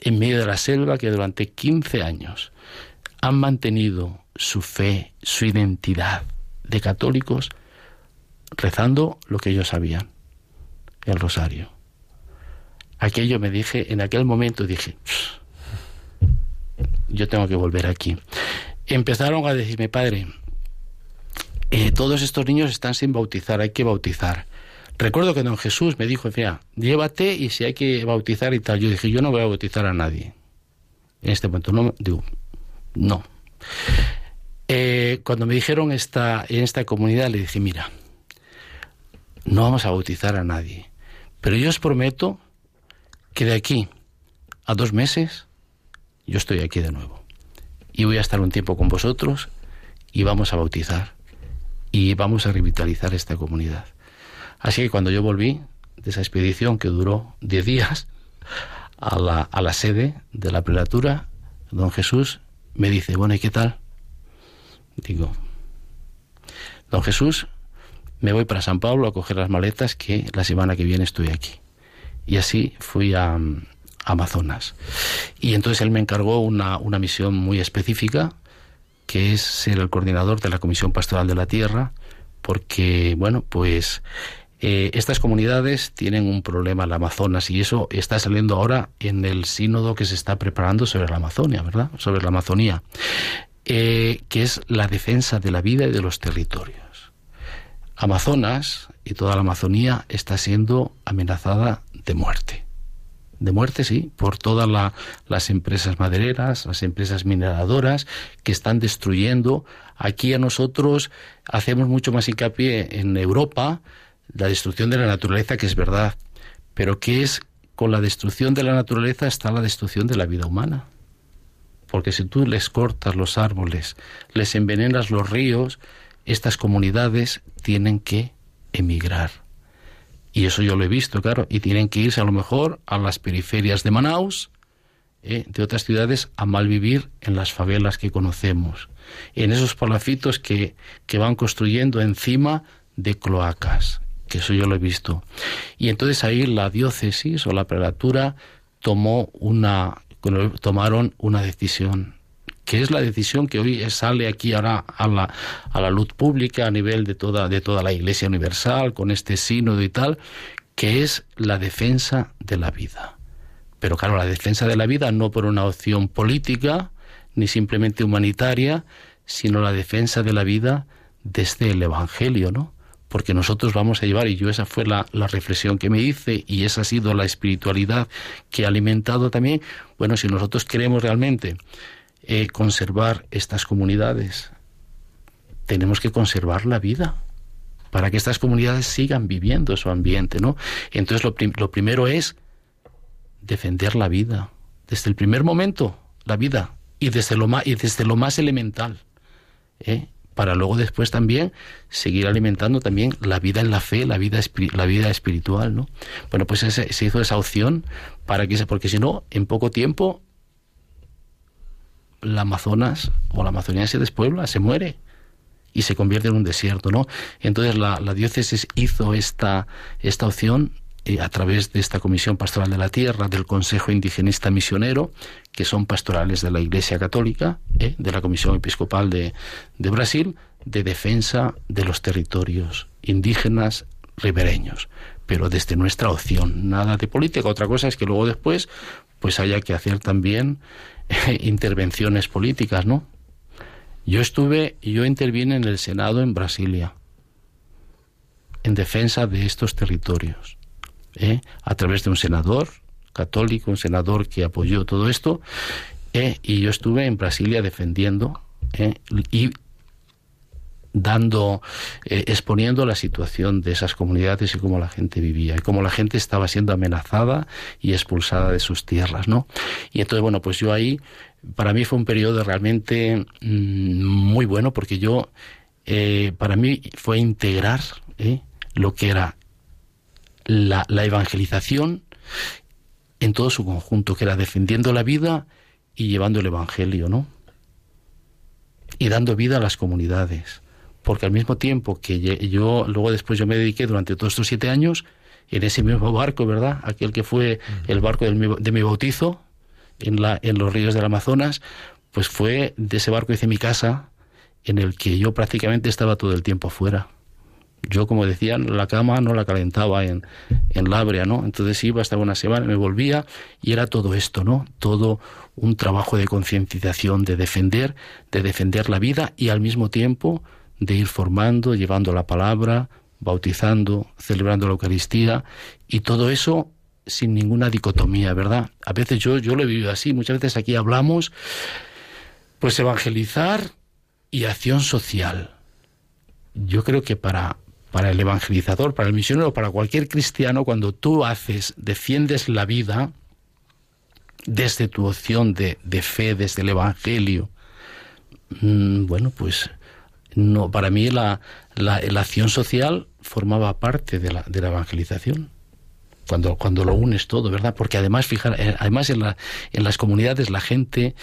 en medio de la selva que durante 15 años han mantenido su fe, su identidad de católicos, rezando lo que ellos sabían, el rosario. Aquello me dije, en aquel momento dije, yo tengo que volver aquí. Empezaron a decirme, padre, eh, todos estos niños están sin bautizar, hay que bautizar. Recuerdo que don Jesús me dijo, mira, llévate y si hay que bautizar y tal. Yo dije, yo no voy a bautizar a nadie. En este momento, no, digo, no. Eh, cuando me dijeron esta, en esta comunidad, le dije, mira, no vamos a bautizar a nadie. Pero yo os prometo que de aquí a dos meses yo estoy aquí de nuevo. Y voy a estar un tiempo con vosotros y vamos a bautizar y vamos a revitalizar esta comunidad. Así que cuando yo volví de esa expedición que duró diez días a la, a la sede de la prelatura, don Jesús me dice, bueno, ¿y qué tal? Digo, don Jesús, me voy para San Pablo a coger las maletas que la semana que viene estoy aquí. Y así fui a, Amazonas. Y entonces él me encargó una, una misión muy específica, que es ser el coordinador de la Comisión Pastoral de la Tierra, porque, bueno, pues eh, estas comunidades tienen un problema en la Amazonas y eso está saliendo ahora en el sínodo que se está preparando sobre la Amazonia, ¿verdad? Sobre la Amazonía, eh, que es la defensa de la vida y de los territorios. Amazonas y toda la Amazonía está siendo amenazada de muerte. De muerte, sí, por todas las empresas madereras, las empresas mineradoras que están destruyendo. Aquí a nosotros hacemos mucho más hincapié en Europa la destrucción de la naturaleza, que es verdad, pero ¿qué es con la destrucción de la naturaleza está la destrucción de la vida humana? Porque si tú les cortas los árboles, les envenenas los ríos, estas comunidades tienen que emigrar. Y eso yo lo he visto, claro, y tienen que irse a lo mejor a las periferias de Manaus ¿eh? de otras ciudades a malvivir en las favelas que conocemos, en esos palafitos que, que van construyendo encima de cloacas, que eso yo lo he visto. Y entonces ahí la diócesis o la prelatura tomó una, tomaron una decisión que es la decisión que hoy sale aquí ahora a la, a la luz pública a nivel de toda, de toda la Iglesia Universal, con este sínodo y tal, que es la defensa de la vida. Pero claro, la defensa de la vida no por una opción política ni simplemente humanitaria, sino la defensa de la vida desde el Evangelio, ¿no? Porque nosotros vamos a llevar, y yo esa fue la, la reflexión que me hice, y esa ha sido la espiritualidad que ha alimentado también, bueno, si nosotros queremos realmente eh, conservar estas comunidades, tenemos que conservar la vida para que estas comunidades sigan viviendo su ambiente, ¿no? Entonces lo, lo primero es defender la vida. Desde el primer momento, la vida. Y desde lo más, y desde lo más elemental. ¿eh? Para luego después también seguir alimentando también la vida en la fe, la vida, la vida espiritual, ¿no? Bueno, pues se hizo esa opción para que porque si no, en poco tiempo la Amazonas o la Amazonía se despuebla, se muere y se convierte en un desierto, ¿no? Entonces la, la diócesis hizo esta, esta opción eh, a través de esta Comisión Pastoral de la Tierra, del Consejo Indigenista Misionero, que son pastorales de la Iglesia Católica, eh, de la Comisión Episcopal de, Brasil, de defensa de los territorios indígenas ribereños, pero desde nuestra opción, nada de política. Otra cosa es que luego después pues haya que hacer también eh, intervenciones políticas, ¿no? Yo estuve, yo intervine en el Senado en Brasilia en defensa de estos territorios. ¿Eh? a través de un senador católico, un senador que apoyó todo esto, ¿eh? y yo estuve en Brasilia defendiendo ¿eh? y dando, exponiendo la situación de esas comunidades y cómo la gente vivía y cómo la gente estaba siendo amenazada y expulsada de sus tierras, ¿no? Y entonces, bueno, pues yo ahí, para mí fue un periodo realmente mm, muy bueno porque yo, para mí fue integrar lo que era la, evangelización en todo su conjunto, que era defendiendo la vida y llevando el Evangelio, ¿no? Y dando vida a las comunidades. Porque al mismo tiempo que yo, luego después yo me dediqué durante todos estos siete años en ese mismo barco, ¿verdad? Aquel que fue el barco de mi bautizo en, la, en los ríos del Amazonas, pues fue de ese barco hice mi casa en el que yo prácticamente estaba todo el tiempo afuera yo, como decían, la cama no la calentaba en, en Labria, ¿no? Entonces iba hasta una semana, me volvía y era todo esto, ¿no? Todo un trabajo de concienciación, de defender, de defender la vida y al mismo tiempo de ir formando, llevando la palabra, bautizando, celebrando la Eucaristía y todo eso sin ninguna dicotomía, ¿verdad? A veces yo, yo lo he vivido así, muchas veces aquí hablamos, pues evangelizar y acción social. Yo creo que para para el evangelizador, para el misionero, para cualquier cristiano, cuando tú haces, defiendes la vida desde tu opción de, fe, desde el Evangelio, mm, bueno, pues no, para mí la, la, acción social formaba parte de la, de la evangelización. Cuando, cuando lo unes todo, ¿verdad? Porque además, fijar, eh, además en, la, en las comunidades la gente,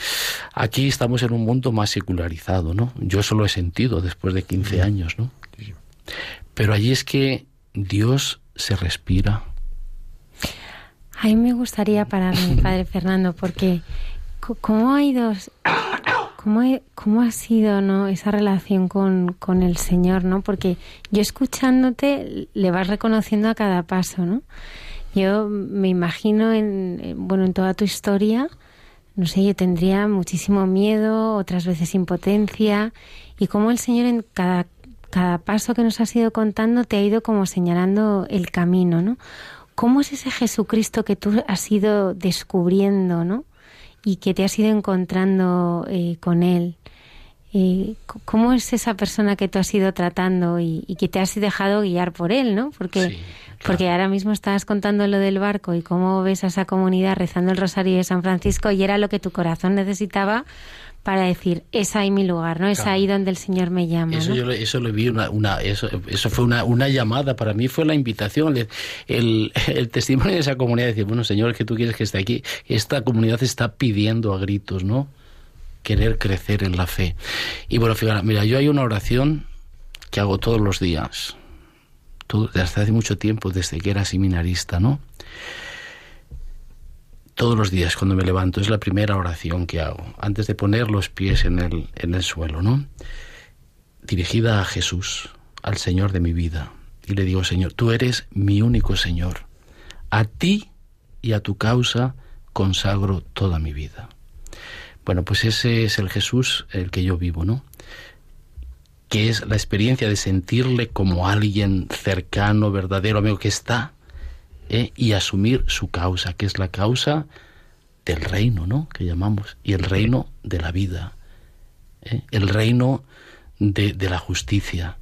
aquí estamos en un mundo más secularizado, ¿no? Yo eso lo he sentido después de 15 años, ¿no? Pero allí es que Dios se respira. A mí me gustaría pararme, Padre Fernando, porque ¿cómo ha ido, cómo, cómo ha sido ¿no? esa relación con, con, el Señor? ¿no? Porque yo escuchándote le vas reconociendo a cada paso, ¿no? Yo me imagino en, bueno, en toda tu historia, no sé, yo tendría muchísimo miedo, otras veces impotencia, y cómo el Señor en cada cada paso que nos has ido contando te ha ido como señalando el camino, ¿no? ¿Cómo es ese Jesucristo que tú has ido descubriendo, ¿no? Y que te has ido encontrando eh, con Él. Eh, ¿Cómo es esa persona que tú has ido tratando y, que te has dejado guiar por Él, ¿no? Porque, porque ahora mismo estabas contando lo del barco y cómo ves a esa comunidad rezando el rosario de San Francisco y era lo que tu corazón necesitaba para decir, es ahí mi lugar, ¿no? Es ahí donde el Señor me llama. Eso, yo, eso lo vi, una, una, eso, eso fue una, una llamada, para mí fue la invitación, el, el, testimonio de esa comunidad, decir, bueno, Señor, que tú quieres que esté aquí, esta comunidad está pidiendo a gritos, ¿no? Querer crecer en la fe. Y bueno, fíjate, mira, yo hay una oración que hago todos los días, desde hace mucho tiempo, desde que era seminarista, ¿no? Todos los días cuando me levanto. Es la primera oración que hago, antes de poner los pies en el, en el suelo, ¿no? Dirigida a Jesús, al Señor de mi vida. Y le digo, Señor, tú eres mi único Señor. A ti y a tu causa consagro toda mi vida. Bueno, pues ese es el Jesús el que yo vivo, ¿no? Que es la experiencia de sentirle como alguien cercano, verdadero, amigo, que está ¿eh? y asumir su causa, que es la causa del reino, ¿no? Que llamamos, y el reino de la vida, ¿eh? el reino de, la justicia,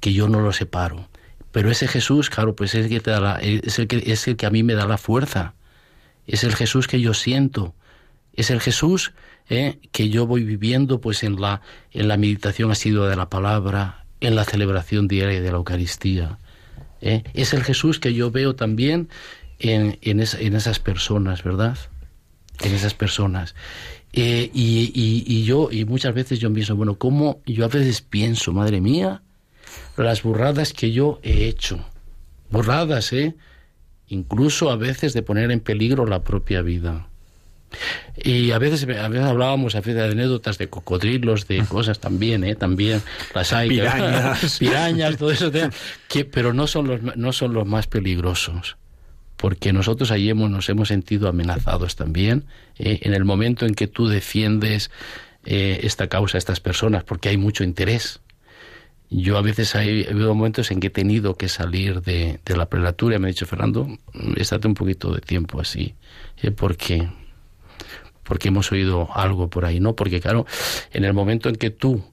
que yo no lo separo. Pero ese Jesús, claro, pues es el que, te da es el que, es el que a mí me da la fuerza, es el Jesús que yo siento, es el Jesús ¿eh? que yo voy viviendo pues en la, en la meditación asidua de la palabra, en la celebración diaria de la Eucaristía. ¿Eh? Es el Jesús que yo veo también en, en, esas personas, ¿verdad? En esas personas. Eh, y, yo, y muchas veces yo pienso, bueno, ¿cómo? Yo a veces pienso, madre mía, las burradas que yo he hecho. Burradas, ¿eh? Incluso a veces de poner en peligro la propia vida. Y a veces, a veces hablábamos a de anécdotas de cocodrilos, de cosas también, ¿eh? También las hay. Pirañas. pirañas, todo eso. Que, pero no son, los, no son los más peligrosos. Porque nosotros allí hemos, nos hemos sentido amenazados también. ¿eh? En el momento en que tú defiendes eh, esta causa, estas personas, porque hay mucho interés. Yo a veces he habido momentos en que he tenido que salir de, de la prelatura y me ha dicho, Fernando, estate un poquito de tiempo así, ¿eh? porque porque hemos oído algo por ahí, ¿no? Porque claro, en el momento en que tú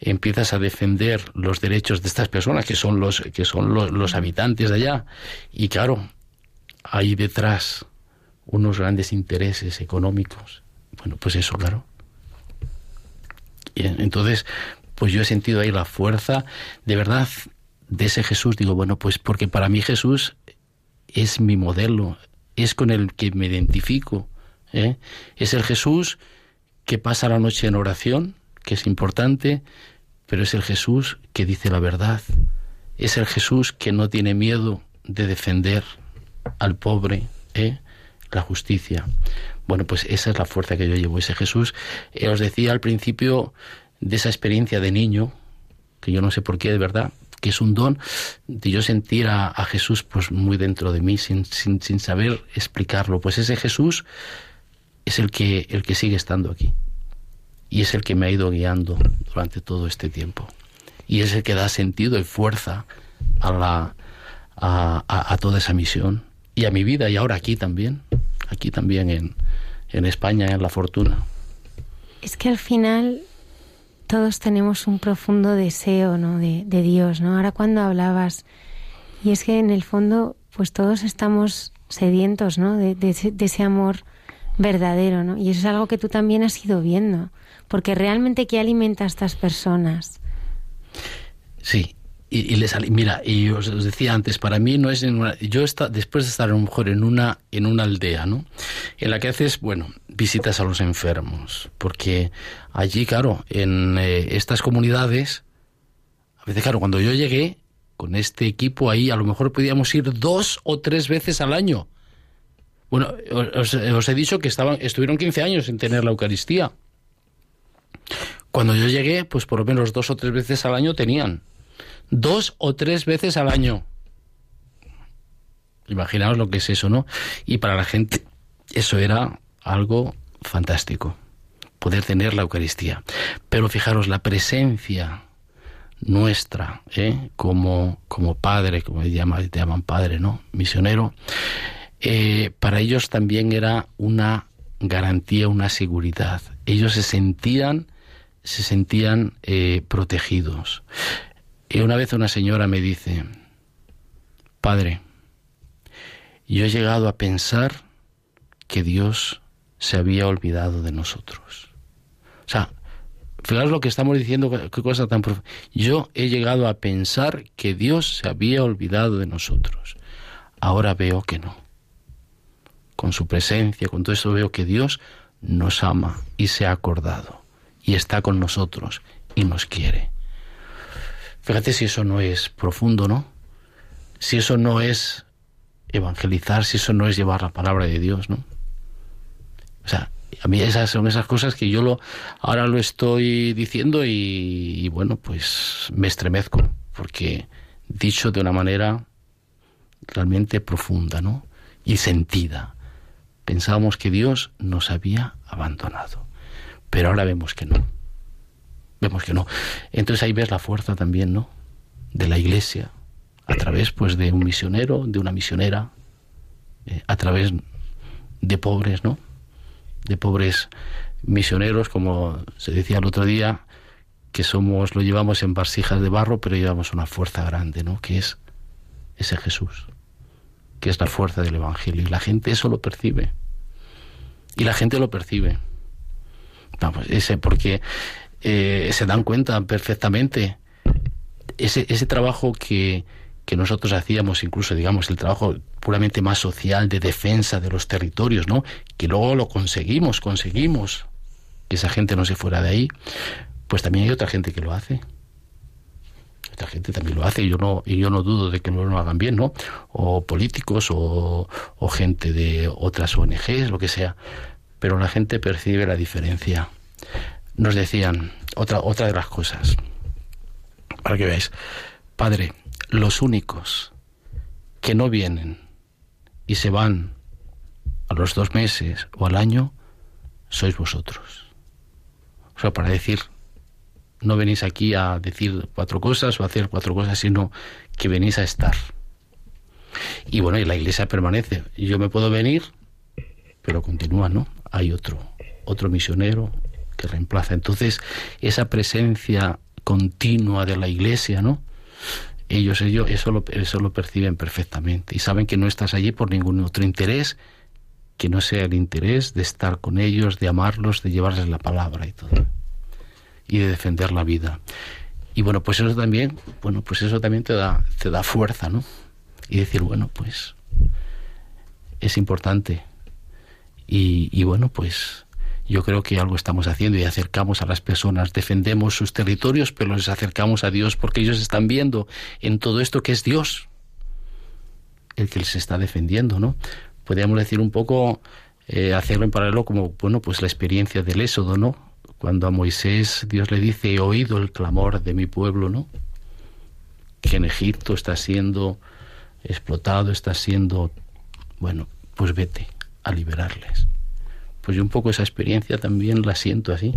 empiezas a defender los derechos de estas personas que son los que son los, habitantes de allá y claro, hay detrás unos grandes intereses económicos. Bueno, pues eso, claro. Entonces, pues yo he sentido ahí la fuerza de verdad de ese Jesús. Digo, bueno, pues porque para mí Jesús es mi modelo, es con el que me identifico. ¿Eh? Es el Jesús que pasa la noche en oración, que es importante, pero es el Jesús que dice la verdad. Es el Jesús que no tiene miedo de defender al pobre, ¿eh? la justicia. Bueno, pues esa es la fuerza que yo llevo, ese Jesús. Eh, os decía al principio de esa experiencia de niño, que yo no sé por qué de verdad, que es un don de yo sentir a, a Jesús pues muy dentro de mí sin, sin, sin saber explicarlo. Pues ese Jesús es el que, el que sigue estando aquí. Y es el que me ha ido guiando durante todo este tiempo. Y es el que da sentido y fuerza a, la, a, a, toda esa misión. Y a mi vida, y ahora aquí también. Aquí también en, en España, en La Fortuna. Es que al final todos tenemos un profundo deseo ¿no? de, de Dios, ¿no? Ahora cuando hablabas, y es que en el fondo, pues todos estamos sedientos, ¿no? De, de, de ese amor verdadero, ¿no? Y eso es algo que tú también has ido viendo, porque realmente ¿qué alimenta a estas personas? Sí, y, les mira, y os, decía antes, para mí no es en una, yo después de estar a lo mejor en una en una aldea, ¿no? En la que haces, bueno, visitas a los enfermos, porque allí, claro, en eh, estas comunidades, a veces, claro, cuando yo llegué con este equipo ahí, a lo mejor podíamos ir dos o tres veces al año bueno, os, he dicho que estaban, estuvieron 15 años sin tener la Eucaristía. Cuando yo llegué, pues por lo menos dos o tres veces al año tenían. Dos o tres veces al año. Imaginaos lo que es eso, ¿no? Y para la gente eso era algo fantástico, poder tener la Eucaristía. Pero fijaros, la presencia nuestra, ¿eh? como, como padre, como te llaman, te llaman padre, ¿no? Misionero, eh, para ellos también era una garantía, una seguridad. Ellos se sentían, se sentían eh, protegidos. Y una vez una señora me dice, Padre, yo he llegado a pensar que Dios se había olvidado de nosotros. O sea, Fijaros lo que estamos diciendo, qué cosa tan profunda. Yo he llegado a pensar que Dios se había olvidado de nosotros. Ahora veo que no. Con su presencia, con todo eso veo que Dios nos ama y se ha acordado y está con nosotros y nos quiere. Fíjate si eso no es profundo, ¿no? Si eso no es evangelizar, si eso no es llevar la palabra de Dios, ¿no? O sea, a mí esas son esas cosas que yo lo ahora lo estoy diciendo y, bueno, pues me estremezco porque dicho de una manera realmente profunda, ¿no? Y sentida. Pensábamos que Dios nos había abandonado, pero ahora vemos que no. Vemos que no. Entonces ahí ves la fuerza también, ¿no? De la Iglesia, a través pues de un misionero, de una misionera, eh, a través de pobres, ¿no? De pobres misioneros, como se decía el otro día, que somos, lo llevamos en vasijas de barro, pero llevamos una fuerza grande, ¿no? Que es ese Jesús, que es la fuerza del Evangelio. Y la gente eso lo percibe. Y la gente lo percibe. Vamos, ese, porque eh, se dan cuenta perfectamente ese, ese trabajo que, que nosotros hacíamos, incluso digamos el trabajo puramente más social de defensa de los territorios, ¿no? Que luego lo conseguimos, conseguimos que esa gente no se fuera de ahí, pues también hay otra gente que lo hace. Gente también lo hace y yo no, y yo no dudo de que no lo hagan bien, ¿no? O políticos o, o gente de otras ONGs, lo que sea. Pero la gente percibe la diferencia. Nos decían, otra, otra de las cosas, para que veáis, Padre, los únicos que no vienen y se van a los dos meses o al año sois vosotros. O sea, para decir, no venís aquí a decir cuatro cosas o a hacer cuatro cosas, sino que venís a estar. Y bueno, y la iglesia permanece. Yo me puedo venir, pero continúa, ¿no? Hay otro, otro misionero que reemplaza. Entonces, esa presencia continua de la iglesia, ¿no? ellos, ellos eso, lo, eso lo perciben perfectamente y saben que no estás allí por ningún otro interés que no sea el interés de estar con ellos, de amarlos, de llevarles la palabra y todo, y de defender la vida. Y bueno, pues eso también, bueno, pues eso también te da, te da fuerza, ¿no? Y decir, bueno, pues es importante. Y, y bueno, pues yo creo que algo estamos haciendo y acercamos a las personas, defendemos sus territorios, pero les acercamos a Dios porque ellos están viendo en todo esto que es Dios el que les está defendiendo, ¿no? Podríamos decir un poco, eh, hacerlo en paralelo como, bueno, pues la experiencia del Éxodo, ¿no? Cuando a Moisés Dios le dice, he oído el clamor de mi pueblo, ¿no? Que en Egipto está siendo explotado, está siendo, bueno, pues vete a liberarles. Pues yo un poco esa experiencia también la siento así.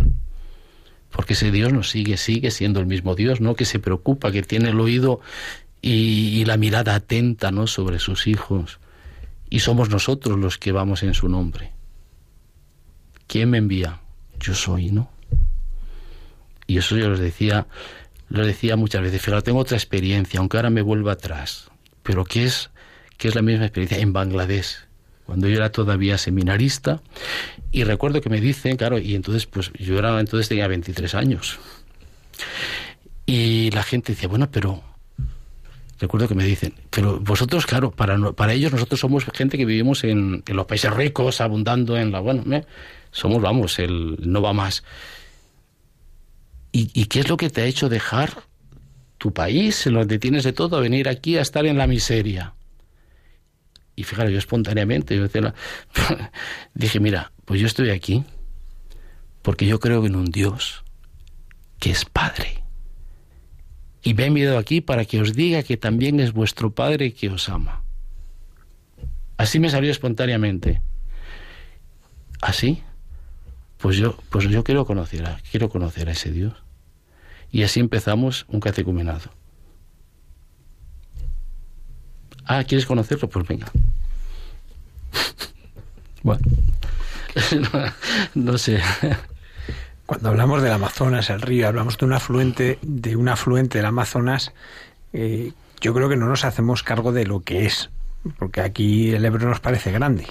Porque ese Dios nos sigue, sigue siendo el mismo Dios, ¿no? Que se preocupa, que tiene el oído y, la mirada atenta, ¿no? Sobre sus hijos. Y somos nosotros los que vamos en su nombre. ¿Quién me envía? Yo soy, ¿no? Y eso yo les decía, lo decía muchas veces, pero tengo otra experiencia, aunque ahora me vuelva atrás, pero que es, que es la misma experiencia en Bangladesh cuando yo era todavía seminarista, y recuerdo que me dicen, claro, y entonces, pues yo era, entonces tenía 23 años. Y la gente decía, bueno, pero recuerdo que me dicen, pero vosotros, claro, para, para ellos nosotros somos gente que vivimos en, los países ricos, abundando en la, bueno, somos, vamos, el no va más. ¿Y, ¿Y, qué es lo que te ha hecho dejar tu país, en donde tienes de todo, a venir aquí a estar en la miseria? Y fíjate, yo espontáneamente yo dije, mira, pues yo estoy aquí porque yo creo en un Dios que es Padre. Y me he enviado aquí para que os diga que también es vuestro Padre que os ama. Así me salió espontáneamente. Así, pues yo, pues yo quiero conocer, a, quiero conocer a ese Dios. Y así empezamos un catecumenado. Ah, ¿quieres conocerlo? Pues venga. bueno, no, sé. Cuando hablamos del Amazonas, el río, hablamos de un afluente, de un afluente del Amazonas, eh, yo creo que no nos hacemos cargo de lo que es, porque aquí el Ebro nos parece grande.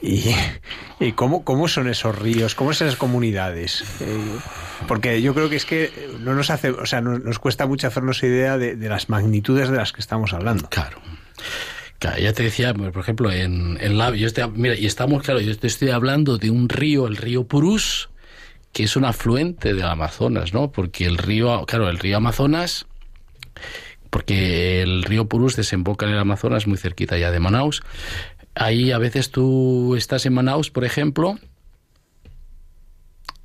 ¿Y, cómo, cómo son esos ríos? ¿Cómo son esas comunidades? Eh, porque yo creo que es que no nos hace, o sea, no- nos cuesta mucho hacernos idea de, las magnitudes de las que estamos hablando. Claro. Ya te decía, por ejemplo, en, en la, estoy- mira, y estamos, claro, yo estoy hablando de un río, el río Purús, que es un afluente del Amazonas, ¿no? Porque el río, claro, el río Amazonas, porque el río Purús desemboca en el Amazonas muy cerquita ya de Manaus. Ahí a veces tú estás en Manaus, por ejemplo,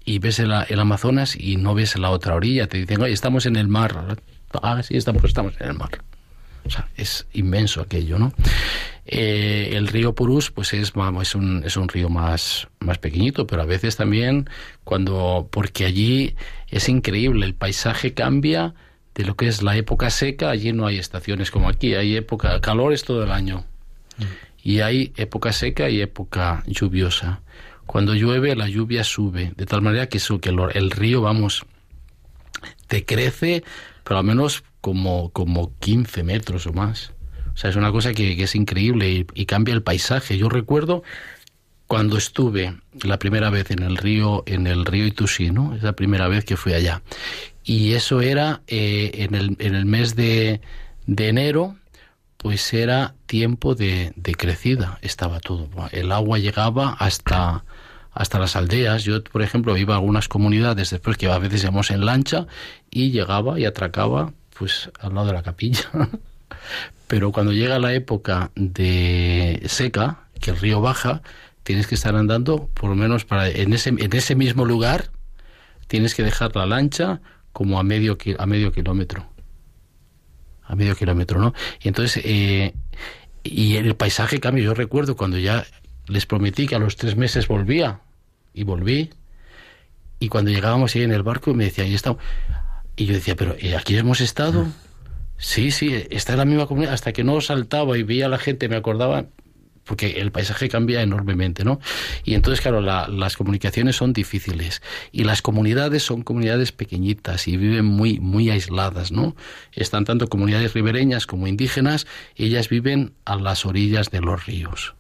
y ves el, el Amazonas y no ves la otra orilla. Te dicen, oye, estamos en el mar. Ah, sí, estamos, estamos en el mar. O sea, es inmenso aquello, ¿no? Eh, el río Purús, pues es, es, un, es un río más, más pequeñito, pero a veces también cuando, porque allí es increíble, el paisaje cambia de lo que es la época seca, allí no hay estaciones como aquí, hay época, calor es todo el año. Y hay época seca y época lluviosa. Cuando llueve, la lluvia sube, de tal manera que, eso, que el, el río, vamos, te crece, pero al menos como, como 15 metros o más. O sea, es una cosa que, que es increíble y, y, cambia el paisaje. Yo recuerdo cuando estuve la primera vez en el río, en el río Itusí, ¿no? Es la primera vez que fui allá. Y eso era eh, en, el, en el mes de, de enero, pues era tiempo de, de, crecida, estaba todo. El agua llegaba hasta, hasta las aldeas. Yo, por ejemplo, iba a algunas comunidades después que a veces íbamos en lancha y llegaba y atracaba pues al lado de la capilla. Pero cuando llega la época de seca, que el río baja, tienes que estar andando por lo menos para en ese, en ese mismo lugar tienes que dejar la lancha como a medio a medio kilómetro a medio kilómetro, ¿no? Y entonces, eh, y el paisaje cambia. Yo recuerdo cuando ya les prometí que a los tres meses volvía, y volví, y cuando llegábamos ahí en el barco me decían, y estamos. Y yo decía, pero ¿aquí hemos estado? Sí, sí, está en la misma comunidad. Hasta que no saltaba y veía a la gente, me acordaba, porque el paisaje cambia enormemente, ¿no? Y entonces, claro, la, las comunicaciones son difíciles y las comunidades son comunidades pequeñitas y viven muy, muy aisladas, ¿no? Están tanto comunidades ribereñas como indígenas, ellas viven a las orillas de los ríos,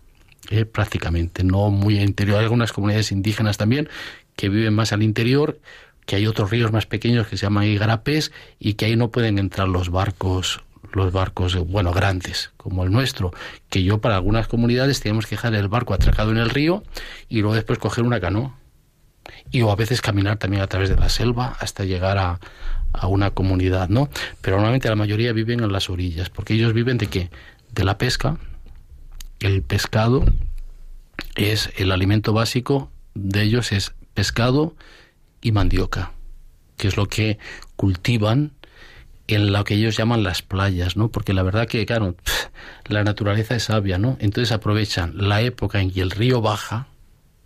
¿eh? prácticamente, no muy interior. Hay algunas comunidades indígenas también que viven más al interior, que hay otros ríos más pequeños que se llaman igarapés y que ahí no pueden entrar los barcos los barcos, bueno, grandes, como el nuestro, que yo para algunas comunidades teníamos que dejar el barco atracado en el río y luego después coger una canoa. Y o a veces caminar también a través de la selva hasta llegar a, a una comunidad, ¿no? Pero normalmente la mayoría viven en las orillas, porque ellos viven de qué? De la pesca. El pescado es el alimento básico de ellos es pescado y mandioca, que es lo que cultivan en lo que ellos llaman las playas, ¿no? Porque la verdad que, claro, la naturaleza es sabia, ¿no? Entonces aprovechan la época en que el río baja,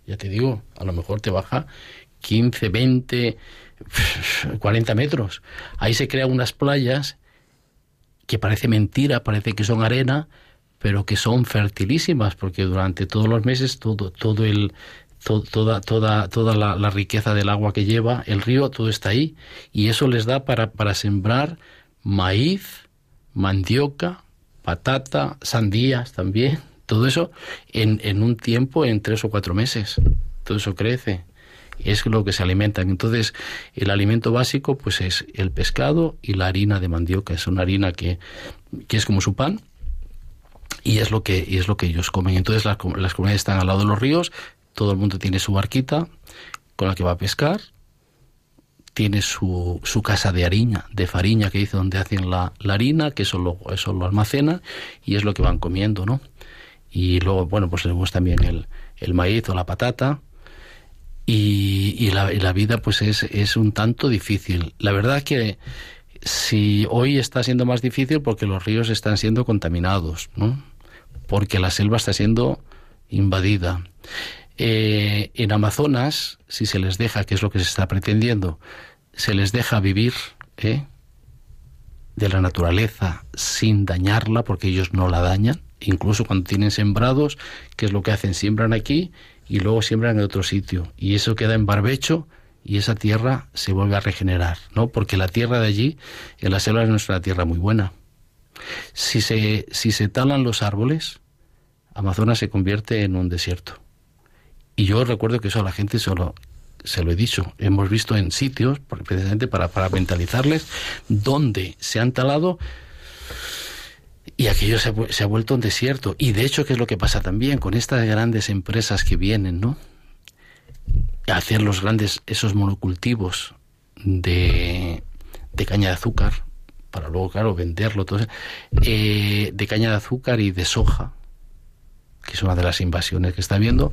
ya te digo, a lo mejor te baja 15, 20, 40 metros. Ahí se crean unas playas que parece mentira, parece que son arena, pero que son fertilísimas, porque durante todos los meses todo, todo el, to, toda, toda, toda la, la, riqueza del agua que lleva el río, todo está ahí. Y eso les da para, para sembrar maíz, mandioca, patata, sandías también, todo eso en, en un tiempo, en tres o cuatro meses. Todo eso crece. Es lo que se alimentan. Entonces, el alimento básico, pues es el pescado y la harina de mandioca. Es una harina que, que es como su pan, y es lo que y es lo que ellos comen. Entonces las, las comunidades están al lado de los ríos, todo el mundo tiene su barquita con la que va a pescar, tiene su, su casa de harina, de fariña, que dice donde hacen la, la harina, que eso lo, eso lo almacena y es lo que van comiendo, ¿no? Y luego, bueno, pues tenemos también el, el maíz o la patata. Y, y, la, la vida pues es, es un tanto difícil. La verdad que si hoy está siendo más difícil porque los ríos están siendo contaminados, ¿no? Porque la selva está siendo invadida. Eh, en Amazonas, si se les deja, que es lo que se está pretendiendo, se les deja vivir ¿eh? de la naturaleza sin dañarla, porque ellos no la dañan, incluso cuando tienen sembrados, que es lo que hacen, siembran aquí y luego siembran en otro sitio, y eso queda en barbecho y esa tierra se vuelve a regenerar, ¿no? Porque la tierra de allí, en la selva, es una tierra muy buena. Si se, si se talan los árboles, Amazonas se convierte en un desierto. Y yo recuerdo que eso a la gente solo se lo he dicho, hemos visto en sitios, precisamente para, para mentalizarles, donde se han talado y aquello se ha, vuelto un desierto. Y de hecho, ¿qué es lo que pasa también con estas grandes empresas que vienen, ¿no? A hacer los grandes, esos monocultivos de, de caña de azúcar, para luego, claro, venderlo, todo eh, de caña de azúcar y de soja, que es una de las invasiones que está habiendo.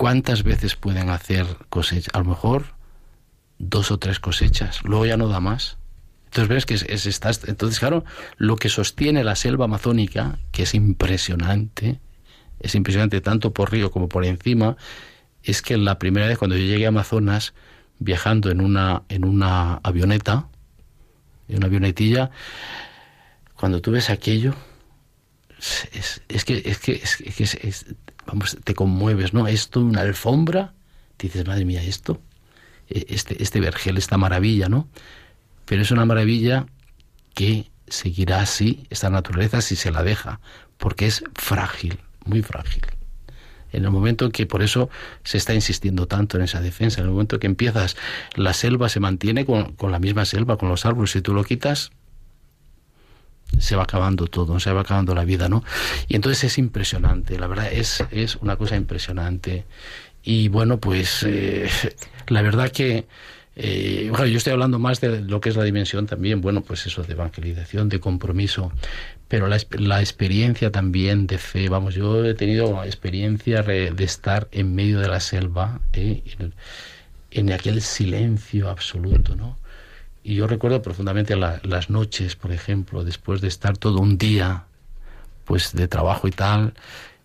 ¿Cuántas veces pueden hacer cosechas? A lo mejor dos o tres cosechas, luego ya no da más. Entonces ves que es, es, entonces claro, lo que sostiene la selva amazónica, que es impresionante, es impresionante tanto por río como por encima, es que la primera vez cuando yo llegué a Amazonas viajando en una en una avioneta, en una avionetilla, cuando tú ves aquello, es, es que es que, es, es, vamos, te conmueves, ¿no? Esto, una alfombra, dices, madre mía, esto, e, este, este vergel, esta maravilla, ¿no? Pero es una maravilla que seguirá así, esta naturaleza, si se la deja, porque es frágil, muy frágil. En el momento en que por eso se está insistiendo tanto en esa defensa, en el momento que empiezas, la selva se mantiene con, con la misma selva, con los árboles, si tú lo quitas, se va acabando todo, se va acabando la vida, ¿no? Y entonces es impresionante, la verdad es, es una cosa impresionante. Y bueno, pues eh, la verdad que eh, bueno, yo estoy hablando más de lo que es la dimensión también, bueno, pues eso de evangelización, de compromiso, pero la, la experiencia también de fe, vamos, yo he tenido experiencia de estar en medio de la selva, ¿eh? en, en aquel silencio absoluto, ¿no? Y yo recuerdo profundamente las noches, por ejemplo, después de estar todo un día, pues de trabajo y tal,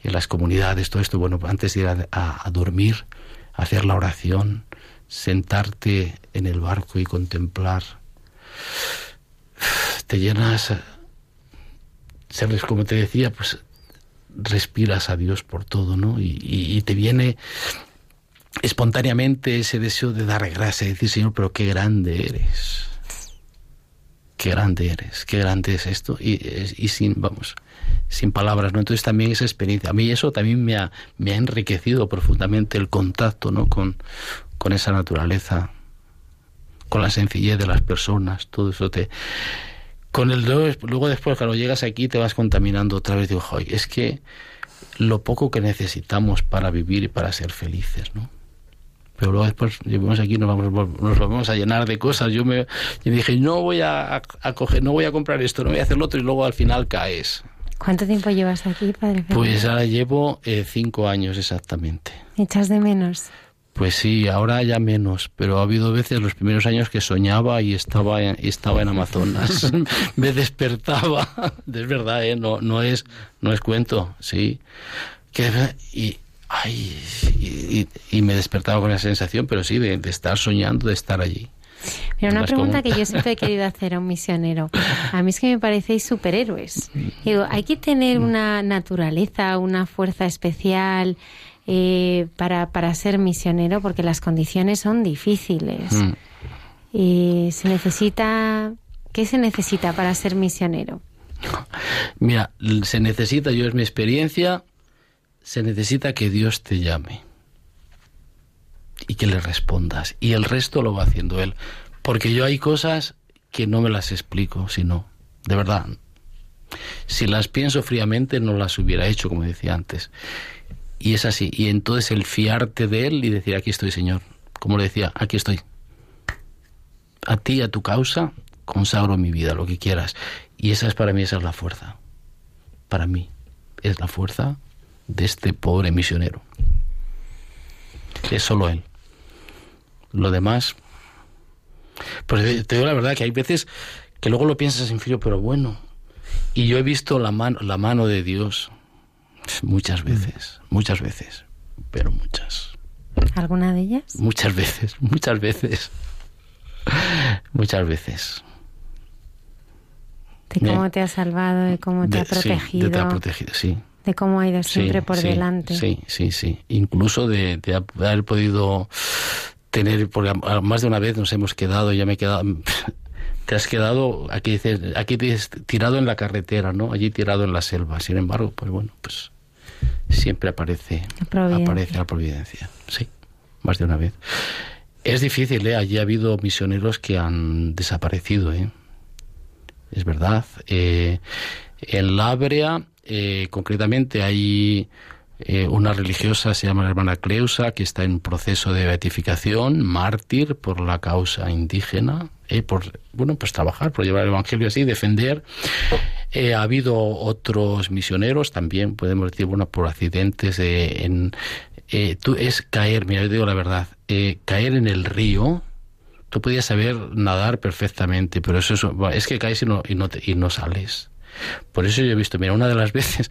en las comunidades, todo esto, bueno, antes de ir a, a dormir, hacer la oración, sentarte en el barco y contemplar, te llenas, sabes, como te decía, pues respiras a Dios por todo, ¿no? Y, y, y te viene espontáneamente ese deseo de dar gracias, decir, Señor, pero qué grande eres. Qué grande eres, qué grande es esto. Y, y sin, vamos, sin palabras, ¿no? Entonces también esa experiencia, a mí eso también me ha, me ha enriquecido profundamente el contacto, ¿no? Con, con esa naturaleza, con la sencillez de las personas, todo eso te... Con el luego después cuando llegas aquí te vas contaminando otra vez, digo, es que lo poco que necesitamos para vivir y para ser felices, ¿no? Pero luego después llegamos aquí nos vamos nos vamos a llenar de cosas yo me, yo dije no voy a, a, coger no voy a comprar esto no voy a hacer lo otro y luego al final caes ¿Cuánto tiempo llevas aquí, padre? Pues ahora llevo eh, cinco años exactamente. ¿Echas de menos? Pues sí, ahora ya menos, pero ha habido veces los primeros años que soñaba y estaba en, estaba en Amazonas. me despertaba, es verdad, ¿eh? no, no es, no es cuento, sí. Que, y, ay, y, y, me despertaba con esa sensación, pero sí, de, de estar soñando, de estar allí. Mira, una pregunta que yo siempre he querido hacer a un misionero. A mí es que me parecéis superhéroes. Digo, hay que tener una naturaleza, una fuerza especial eh, para, para ser misionero porque las condiciones son difíciles. Mm. Y se necesita... ¿Qué se necesita para ser misionero? Mira, se necesita, yo es mi experiencia, se necesita que Dios te llame y que le respondas. Y el resto lo va haciendo Él. Porque yo hay cosas que no me las explico, si no, de verdad. Si las pienso fríamente no las hubiera hecho, como decía antes. Y es así. Y entonces el fiarte de Él y decir, aquí estoy, Señor. Como le decía, aquí estoy. A ti, a tu causa, consagro mi vida, lo que quieras. Y esa es para mí, esa es la fuerza. Para mí, es la fuerza de este pobre misionero. Es solo Él. Lo demás, pues te digo la verdad que hay veces que luego lo piensas en frío, pero bueno. Y yo he visto la mano, la mano de Dios muchas veces, muchas veces, pero muchas. ¿Alguna de ellas? Muchas veces, muchas veces. Muchas veces. De cómo te ha salvado, de cómo te De- ha protegido, Sí, de te ha protegido, sí. De cómo ha ido siempre Sí, por sí, delante. Sí, sí, sí. Incluso de, de haber podido tener, porque más de una vez nos hemos quedado, ya me he quedado, te has quedado, aquí dices, aquí dices, tirado en la carretera, ¿no? Allí tirado en la selva. Sin embargo, pues bueno, pues siempre aparece, aparece la providencia. Sí, más de una vez. Es difícil, ¿eh? Allí ha habido misioneros que han desaparecido, ¿eh? Es verdad. Eh, en Labrea, eh, concretamente, hay eh, una religiosa, se llama la hermana Cleusa, que está en proceso de beatificación, mártir por la causa indígena, eh, por, bueno, pues trabajar, por llevar el Evangelio así, defender. Eh, ha habido otros misioneros también, podemos decir, bueno, por accidentes en... tú es caer, mira, yo digo la verdad, caer en el río, tú podías saber nadar perfectamente, pero eso es, que caes y no, y no, y no sales. Por eso yo he visto, mira, una de las veces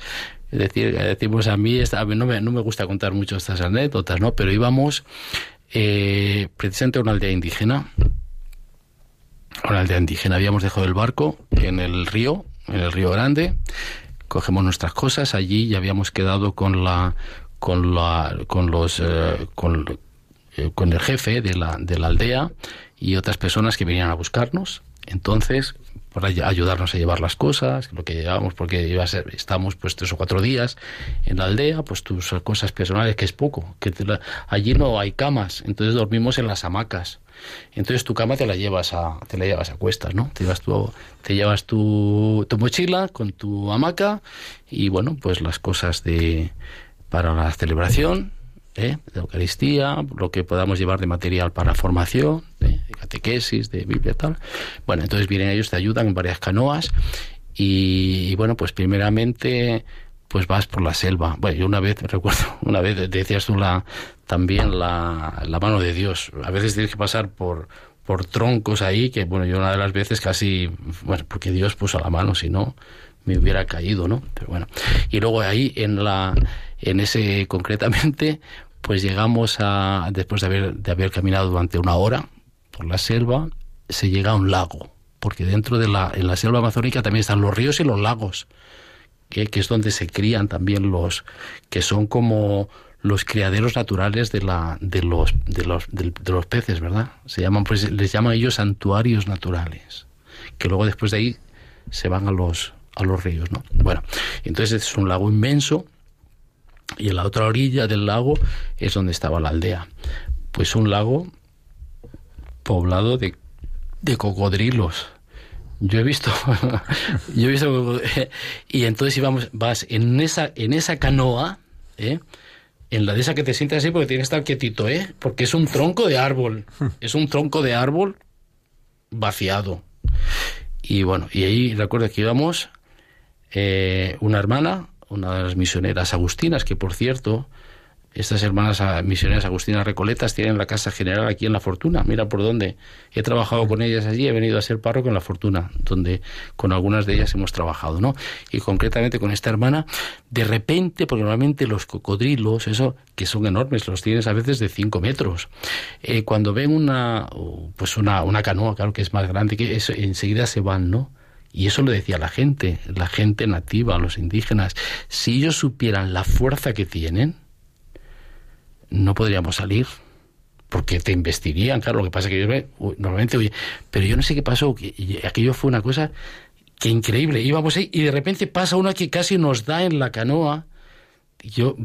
es decir, decimos a mí, no me, no me gusta contar mucho estas anécdotas, ¿no? Pero íbamos eh, precisamente a una aldea indígena. A una aldea indígena. Habíamos dejado el barco en el río, en el río Grande. Cogemos nuestras cosas allí y habíamos quedado con la, con la, con los, eh, con, eh, con el jefe de la, de la aldea y otras personas que venían a buscarnos. Entonces para ayudarnos a llevar las cosas, lo que llevábamos, porque iba a ser, estamos pues tres o cuatro días en la aldea, pues tus cosas personales, que es poco, que allí no hay camas, entonces dormimos en las hamacas. Entonces tu cama te la llevas a, te la llevas a cuestas, ¿no? Te llevas tu, te llevas tu mochila con tu hamaca y bueno, pues las cosas de para la celebración, ¿eh? de Eucaristía, lo que podamos llevar de material para formación, ¿eh? de catequesis, de Biblia, tal. Bueno, entonces vienen ellos, te ayudan en varias canoas y, bueno, pues primeramente pues vas por la selva. Bueno, yo una vez, recuerdo, una vez decías tú la, también la, la mano de Dios. A veces tienes que pasar por, por troncos ahí, que bueno, yo una de las veces casi, bueno, porque Dios puso la mano, si no, me hubiera caído, ¿no? Pero bueno. Y luego ahí en la, en ese concretamente, pues llegamos a, después de haber, de haber caminado durante una hora por la selva, se llega a un lago, porque dentro de la, en la selva amazónica también están los ríos y los lagos, que, es donde se crían también los, que son como los criaderos naturales de la de los de los de, los peces verdad se llaman pues les llaman ellos santuarios naturales que luego después de ahí se van a los a los ríos no bueno entonces es un lago inmenso y en la otra orilla del lago es donde estaba la aldea. Pues un lago poblado de, de cocodrilos. Yo he visto, yo he visto, y entonces íbamos, vas en esa, en esa canoa, ¿eh? en la de esa que te sientes así porque tienes que estar quietito, ¿eh? porque es un tronco de árbol, es un tronco de árbol vaciado. Y bueno, y ahí recuerdo que íbamos eh, una hermana, una de las misioneras agustinas, que por cierto, estas hermanas misioneras agustinas recoletas tienen la casa general aquí en La Fortuna. Mira por dónde. He trabajado con ellas allí, he venido a ser párroco en La Fortuna, donde con algunas de ellas hemos trabajado, ¿no? Y concretamente con esta hermana, de repente, porque normalmente los cocodrilos, eso, que son enormes, los tienes a veces de 5 metros, eh, cuando ven una, pues una, una canoa, claro que es más grande, que eso, enseguida se van, ¿no? Y eso lo decía la gente, la gente nativa, los indígenas. Si ellos supieran la fuerza que tienen, no podríamos salir. Porque te investirían, claro. Lo que pasa es que normalmente, oye, pero yo no sé qué pasó. Que, aquello fue una cosa que increíble. Íbamos ahí y de repente pasa una que casi nos da en la canoa. Yo,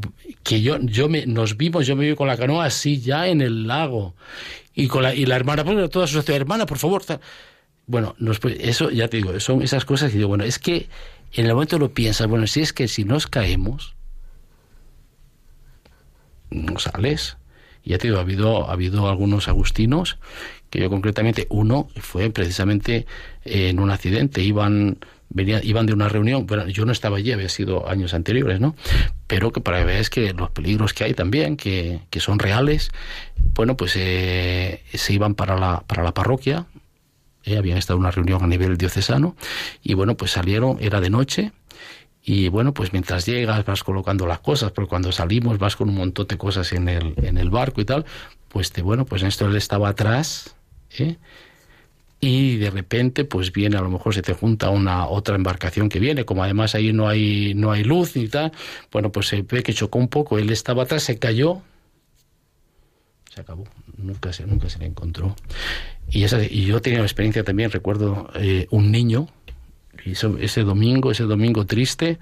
que yo, yo me, nos vimos, yo me vi con la canoa así ya en el lago. Y con la, y la hermana, pues toda su hermana, por favor. Bueno, eso ya te digo, son esas cosas que digo, bueno, es que en el momento lo piensas, bueno, si es que si nos caemos, no sales. Ya te digo, ha habido, ha habido algunos agustinos, que yo concretamente, uno fue precisamente en un accidente, iban, venía, iban de una reunión, bueno, yo no estaba allí, había sido años anteriores, ¿no? Pero que para ver es que los peligros que hay también, que, que son reales, bueno, pues eh, se iban para la, para la parroquia, ¿eh? habían estado en una reunión a nivel diocesano y bueno, pues salieron, era de noche y bueno, pues mientras llegas vas colocando las cosas, porque cuando salimos vas con un montón de cosas en el, en el barco y tal, pues te, bueno, pues esto él estaba atrás, ¿eh? y de repente pues viene a lo mejor se te junta una otra embarcación que viene como además ahí no hay no hay luz ni tal bueno pues se ve que chocó un poco él estaba atrás se cayó se acabó nunca se nunca se le encontró y, esa, y yo tenía una experiencia también, recuerdo eh, un niño Y ese domingo, ese domingo triste,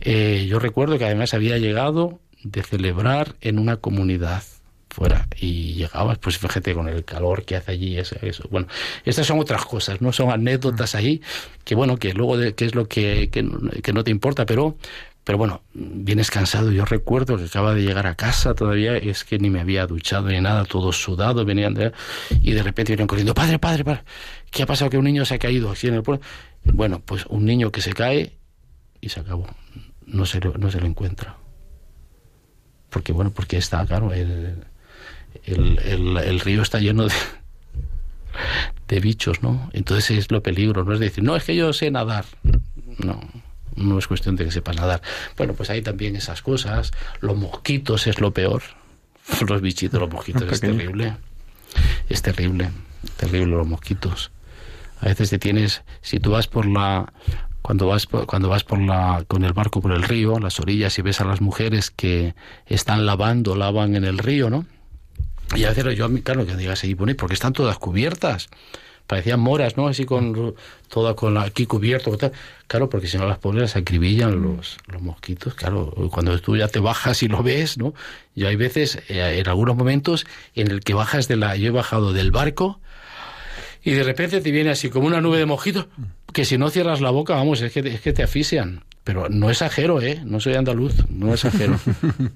eh, yo recuerdo que además había llegado de celebrar en una comunidad fuera y llegabas, pues fíjate con el calor que hace allí, eso, eso. Bueno, estas son otras cosas, ¿no? Son anécdotas ahí que, bueno, que luego, de, que es lo que, que, que no te importa, pero pero bueno, vienes cansado. Yo recuerdo que acaba de llegar a casa todavía, es que ni me había duchado ni nada, todo sudado, venían de, y de repente vienen corriendo, padre, padre, padre, ¿qué ha pasado? Que un niño se ha caído aquí en el pueblo. Bueno, pues un niño que se cae y se acabó. No se lo, no se lo encuentra. Porque bueno, porque está, claro, el, el, el, río está lleno de, de bichos, ¿no? Entonces es lo peligro, no es decir, no, es que yo sé nadar. No, no es cuestión de que sepas nadar. Bueno, pues hay también esas cosas. Los mosquitos es lo peor. Los bichitos, los mosquitos es terrible. Es terrible, terrible los mosquitos. A veces te tienes, si tú vas por la, cuando vas cuando vas por la con el barco por el río, las orillas y ves a las mujeres que están lavando, lavan en el río, ¿no? Y a veces yo, claro, que digas ahí, porque están todas cubiertas parecían moras, ¿no? Así con toda con la, aquí cubierto. Claro, porque si no las pobres las acribillan mm. los, los mosquitos. Claro, cuando tú ya te bajas y lo ves, ¿no? Yo hay veces, eh, en algunos momentos, en el que bajas de la... Yo he bajado del barco y de repente te viene así como una nube de mosquitos que si no cierras la boca, vamos, es que, es que te asfixian. Pero no exagero, ¿eh? No soy andaluz, no exagero.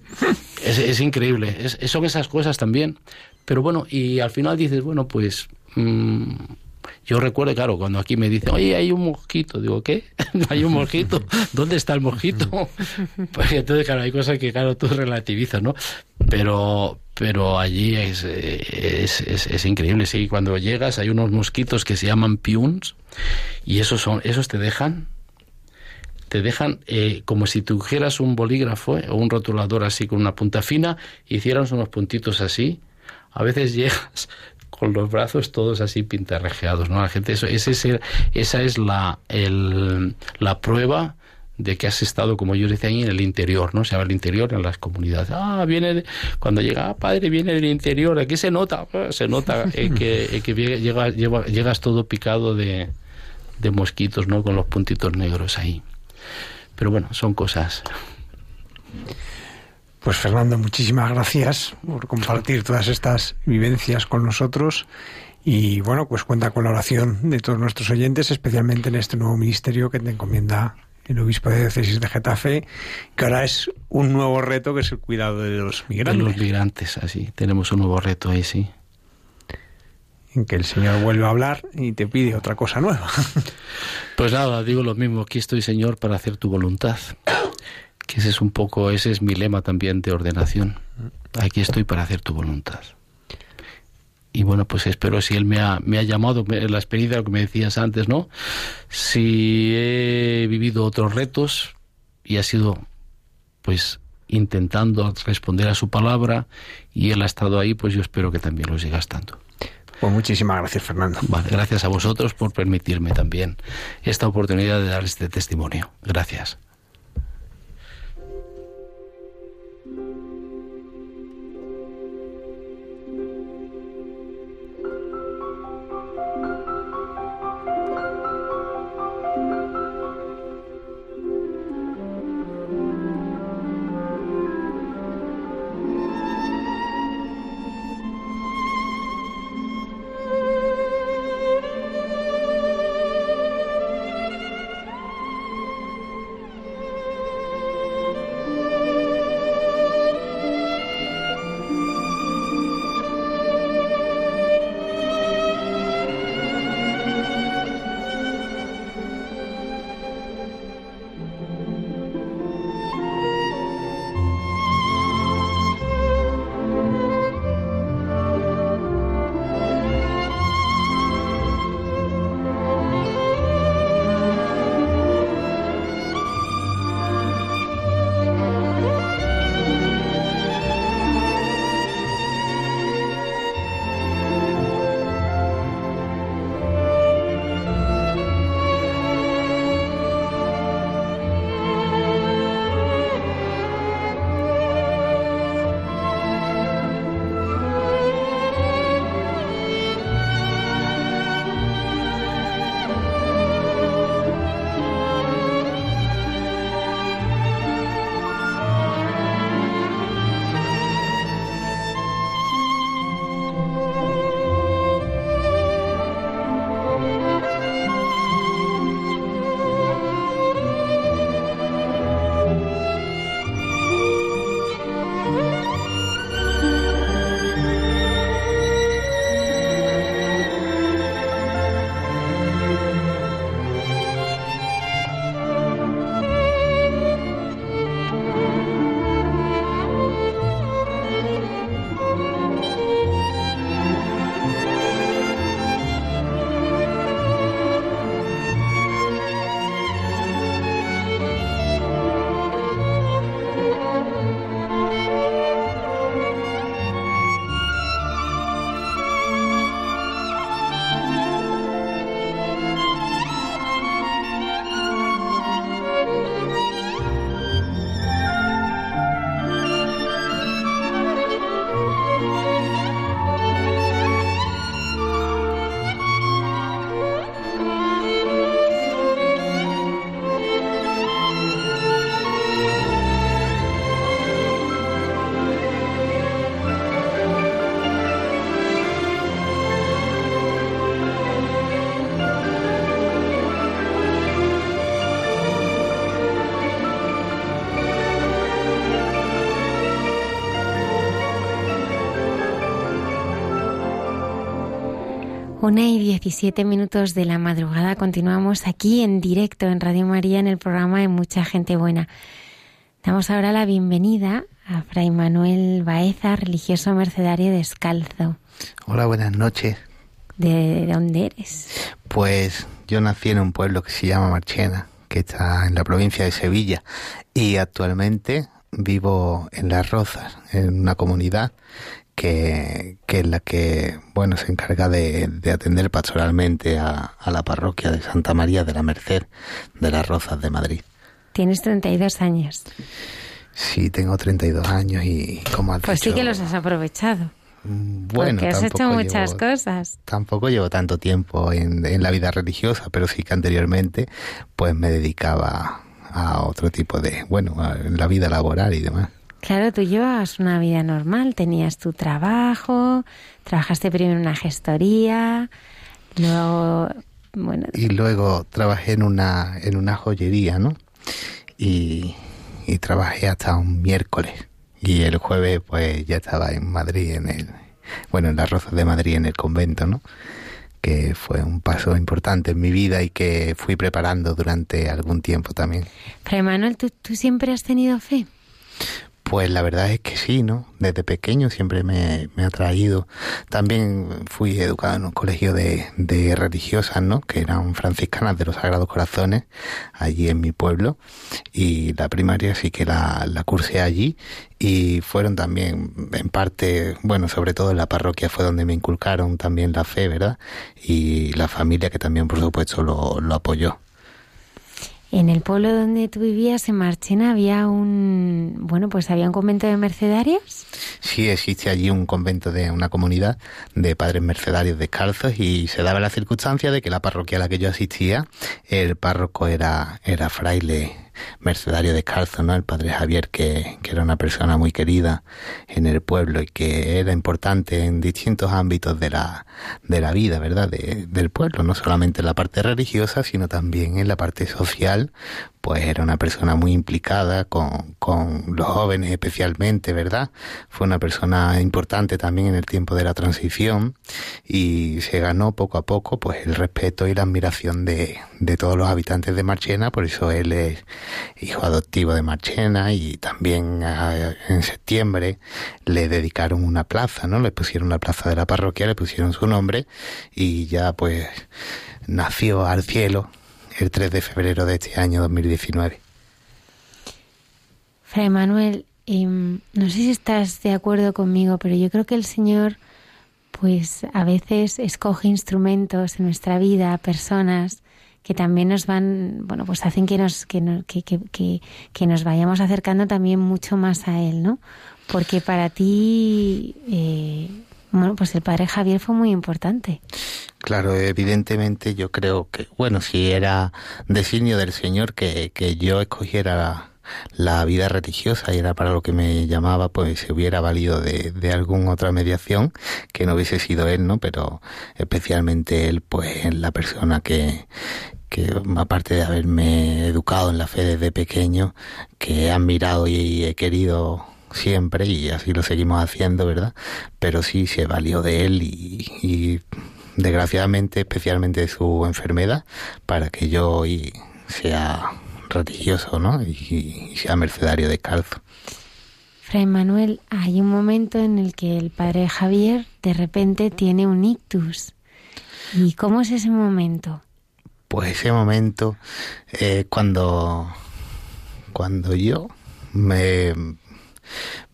es, es increíble. Es, son esas cosas también. Pero bueno, y al final dices, bueno, pues Mm, yo recuerdo, claro, cuando aquí me dicen, oye, hay un mosquito, digo, ¿qué? ¿Hay un mosquito? ¿Dónde está el mosquito? Pues entonces, claro, hay cosas que, claro, tú relativizas, ¿no? Pero, pero allí es, es, es, increíble, sí, cuando llegas hay unos mosquitos que se llaman piuns y esos, son, esos te dejan te dejan eh, como si tuvieras un bolígrafo eh, o un rotulador así con una punta fina, hicieras unos puntitos así. A veces llegas, con los brazos todos así pintarrejeados, ¿no? La gente, eso, ese esa es la, el, la prueba de que has estado, como yo decía ahí, en el interior, ¿no? Se llama el interior en las comunidades. Ah, viene, cuando llega, ah, padre, viene del interior, aquí se nota, ah, se nota eh, que, eh, que llegas, llegas todo picado de, de mosquitos, ¿no? Con los puntitos negros ahí. Pero bueno, son cosas. Pues Fernando, muchísimas gracias por compartir todas estas vivencias con nosotros y bueno, pues cuenta con la oración de todos nuestros oyentes, especialmente en este nuevo ministerio que te encomienda el obispo de diócesis de Getafe, que ahora es un nuevo reto que es el cuidado de los migrantes. De los migrantes, así, tenemos un nuevo reto ahí, sí. En que el Señor vuelve a hablar y te pide otra cosa nueva. Pues nada, digo lo mismo, aquí estoy Señor para hacer tu voluntad que ese es un poco, ese es mi lema también de ordenación. Aquí estoy para hacer tu voluntad. Y bueno, pues espero si él me ha, me ha llamado, la experiencia que me decías antes, ¿no? Si he vivido otros retos y ha sido, pues, intentando responder a su palabra y él ha estado ahí, pues yo espero que también lo siga estando. Pues muchísimas gracias, Fernando. Vale, gracias a vosotros por permitirme también esta oportunidad de dar este testimonio. Gracias. Una y diecisiete minutos de la madrugada continuamos aquí en directo en Radio María en el programa de Mucha Gente Buena. Damos ahora la bienvenida a Fray Manuel Baeza, religioso mercedario descalzo. Hola, buenas noches. ¿De dónde eres? Pues yo nací en un pueblo que se llama Marchena, que está en la provincia de Sevilla, y actualmente vivo en Las Rozas, en una comunidad que, es la que bueno se encarga de, atender pastoralmente a, la parroquia de Santa María de la Merced de las Rozas de Madrid. Tienes 32 años. Sí, tengo 32 años y como has Pues sí que los has aprovechado. Mm, bueno, Porque has hecho muchas cosas. Tampoco llevo tanto tiempo en, en la vida religiosa, pero sí que anteriormente pues me dedicaba a otro tipo de, bueno, en la vida laboral y demás. Claro, tú llevabas una vida normal, tenías tu trabajo, trabajaste primero en una gestoría, luego, bueno... Y luego trabajé en una, en una joyería, ¿no? Y, y trabajé hasta un miércoles. Y el jueves pues ya estaba en Madrid, en el, bueno, en las Rozas de Madrid, en el convento, ¿no? que fue un paso importante en mi vida y que fui preparando durante algún tiempo también. Pero Manuel, ¿tú, ¿tú siempre has tenido fe? Pues la verdad es que sí, ¿no? Desde pequeño siempre me, ha traído. También fui educado en un colegio de, de religiosas, ¿no? Que eran franciscanas de los Sagrados Corazones, allí en mi pueblo. Y la primaria sí que la, la cursé allí. Y fueron también, en parte, bueno, sobre todo en la parroquia fue donde me inculcaron también la fe, ¿verdad? Y la familia que también, por supuesto, lo, lo apoyó. En el pueblo donde tú vivías, en Marchena, había un, bueno, pues había un convento de mercedarios. Sí, existe allí un convento de una comunidad de padres mercedarios descalzos y se daba la circunstancia de que la parroquia a la que yo asistía, el párroco era, era fraile mercedario descalzo, ¿no? El padre Javier, que, que, era una persona muy querida en el pueblo y que era importante en distintos ámbitos de la, de la vida, ¿verdad? De, del pueblo, no solamente en la parte religiosa, sino también en la parte social, pues era una persona muy implicada con, con los jóvenes especialmente, ¿verdad? Fue una persona importante también en el tiempo de la transición y se ganó poco a poco pues el respeto y la admiración de, de todos los habitantes de Marchena, por eso él es hijo adoptivo de Marchena y también ah, en septiembre le dedicaron una plaza, ¿no? Le pusieron la plaza de la parroquia, le pusieron su nombre y ya pues nació al cielo el 3 de febrero de este año 2019. Fray Manuel, em, no sé si estás de acuerdo conmigo, pero yo creo que el Señor, pues a veces escoge instrumentos en nuestra vida, personas que también nos van, bueno, pues hacen que nos, que, que, que, nos vayamos acercando también mucho más a Él, ¿no? Porque para ti, eh, bueno, pues el Padre Javier fue muy importante. Claro, evidentemente yo creo que, bueno, si era designio del Señor que, que yo escogiera la, vida religiosa y era para lo que me llamaba, pues se hubiera valido de, de alguna otra mediación que no hubiese sido él, ¿no? Pero especialmente él, pues la persona que, que aparte de haberme educado en la fe desde pequeño, que he admirado y he querido siempre y así lo seguimos haciendo, ¿verdad? Pero sí se valió de él y, y desgraciadamente, especialmente de su enfermedad, para que yo hoy sea religioso, ¿no? Y, sea mercedario de calzo. Fray Manuel, hay un momento en el que el padre Javier de repente tiene un ictus. ¿Y cómo es ese momento? Pues ese momento es cuando, cuando yo me,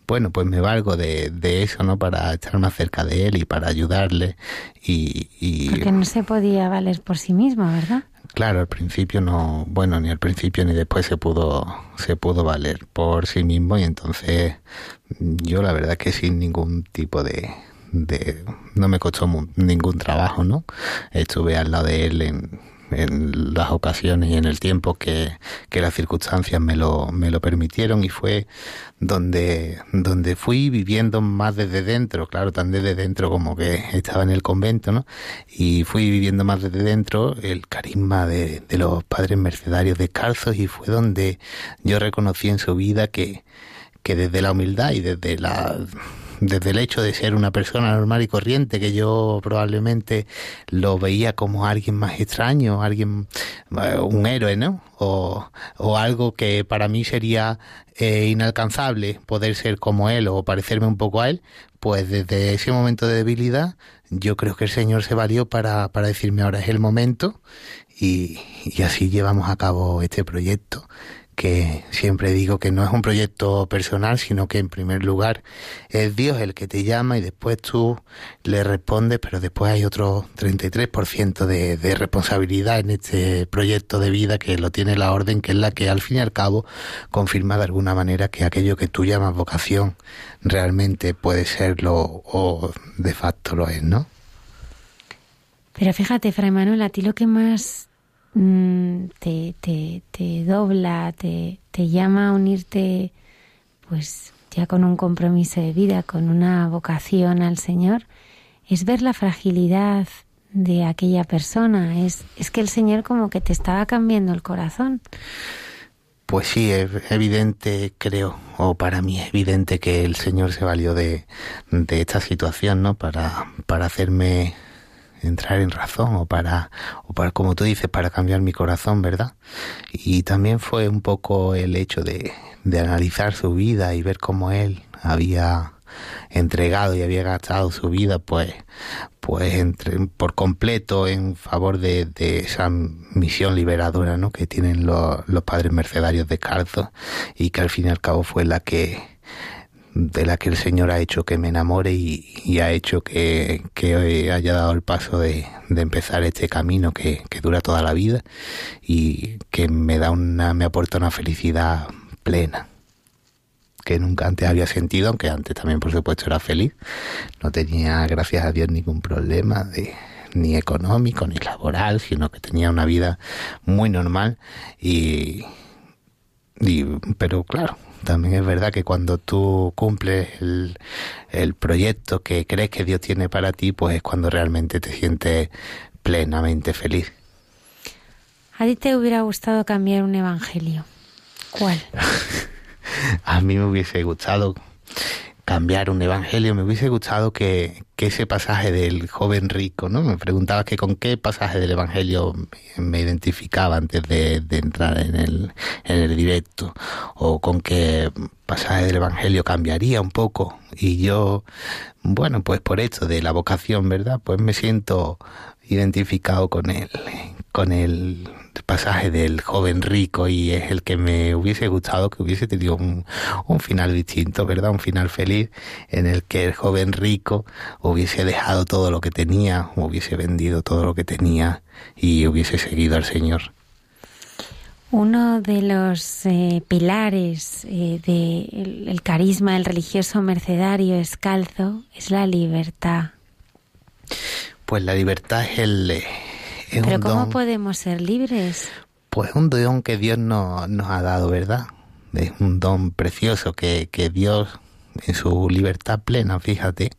bueno, pues me valgo de, de, eso, ¿no? Para estar más cerca de él y para ayudarle. Y, y, Porque no se podía valer por sí mismo, ¿verdad? Claro, al principio no, bueno, ni al principio ni después se pudo, se pudo valer por sí mismo y entonces yo la verdad que sin ningún tipo de, de no me costó ningún trabajo, ¿no? Estuve al lado de él en, en las ocasiones y en el tiempo que, que las circunstancias me lo, me lo permitieron y fue donde, donde fui viviendo más desde dentro, claro, tan desde dentro como que estaba en el convento, ¿no? Y fui viviendo más desde dentro el carisma de, de los padres mercedarios descalzos y fue donde yo reconocí en su vida que, que desde la humildad y desde la desde el hecho de ser una persona normal y corriente, que yo probablemente lo veía como alguien más extraño, alguien, eh, un héroe, ¿no? O, o algo que para mí sería eh, inalcanzable poder ser como él o parecerme un poco a él, pues desde ese momento de debilidad yo creo que el Señor se valió para, para decirme ahora es el momento y, y así llevamos a cabo este proyecto que siempre digo que no es un proyecto personal, sino que en primer lugar es Dios el que te llama y después tú le respondes, pero después hay otro 33% de, de responsabilidad en este proyecto de vida que lo tiene la orden, que es la que al fin y al cabo confirma de alguna manera que aquello que tú llamas vocación realmente puede serlo o de facto lo es, ¿no? Pero fíjate, Fray Manuel, a ti lo que más te, te, te dobla, te, te llama a unirte, pues ya con un compromiso de vida, con una vocación al Señor, es ver la fragilidad de aquella persona, es, es que el Señor como que te estaba cambiando el corazón. Pues sí, es evidente, creo, o para mí es evidente que el Señor se valió de, de esta situación, ¿no? Para, para hacerme entrar en razón o para, o para, como tú dices, para cambiar mi corazón, ¿verdad? Y también fue un poco el hecho de, de analizar su vida y ver cómo él había entregado y había gastado su vida pues pues entre, por completo en favor de, de, esa misión liberadora ¿no? que tienen los, los padres mercedarios descalzos y que al fin y al cabo fue la que de la que el Señor ha hecho que me enamore y, ha hecho que, que, haya dado el paso de, de empezar este camino que, que, dura toda la vida y que me da una, me aporta una felicidad plena que nunca antes había sentido, aunque antes también por supuesto era feliz. No tenía, gracias a Dios, ningún problema de, ni económico ni laboral, sino que tenía una vida muy normal y, y pero claro, también es verdad que cuando tú cumples el, el proyecto que crees que Dios tiene para ti, pues es cuando realmente te sientes plenamente feliz. ¿A ti te hubiera gustado cambiar un evangelio? ¿Cuál? a mí me hubiese gustado cambiar un evangelio, me hubiese gustado que, que, ese pasaje del joven rico, ¿no? Me preguntaba que con qué pasaje del evangelio me identificaba antes de, de entrar en el, en el directo, o con qué pasaje del evangelio cambiaría un poco. Y yo, bueno, pues por esto de la vocación, ¿verdad? Pues me siento identificado con él, con el pasaje del joven rico y es el que me hubiese gustado que hubiese tenido un, un, final distinto, ¿verdad? Un final feliz en el que el joven rico hubiese dejado todo lo que tenía, hubiese vendido todo lo que tenía y hubiese seguido al Señor. Uno de los eh, pilares eh, del de el carisma del religioso mercedario escalzo es la libertad. Pues la libertad es el... Es Pero ¿cómo don, podemos ser libres? Pues un don que Dios no, nos ha dado, ¿verdad? Es un don precioso que, que Dios en su libertad plena, fíjate,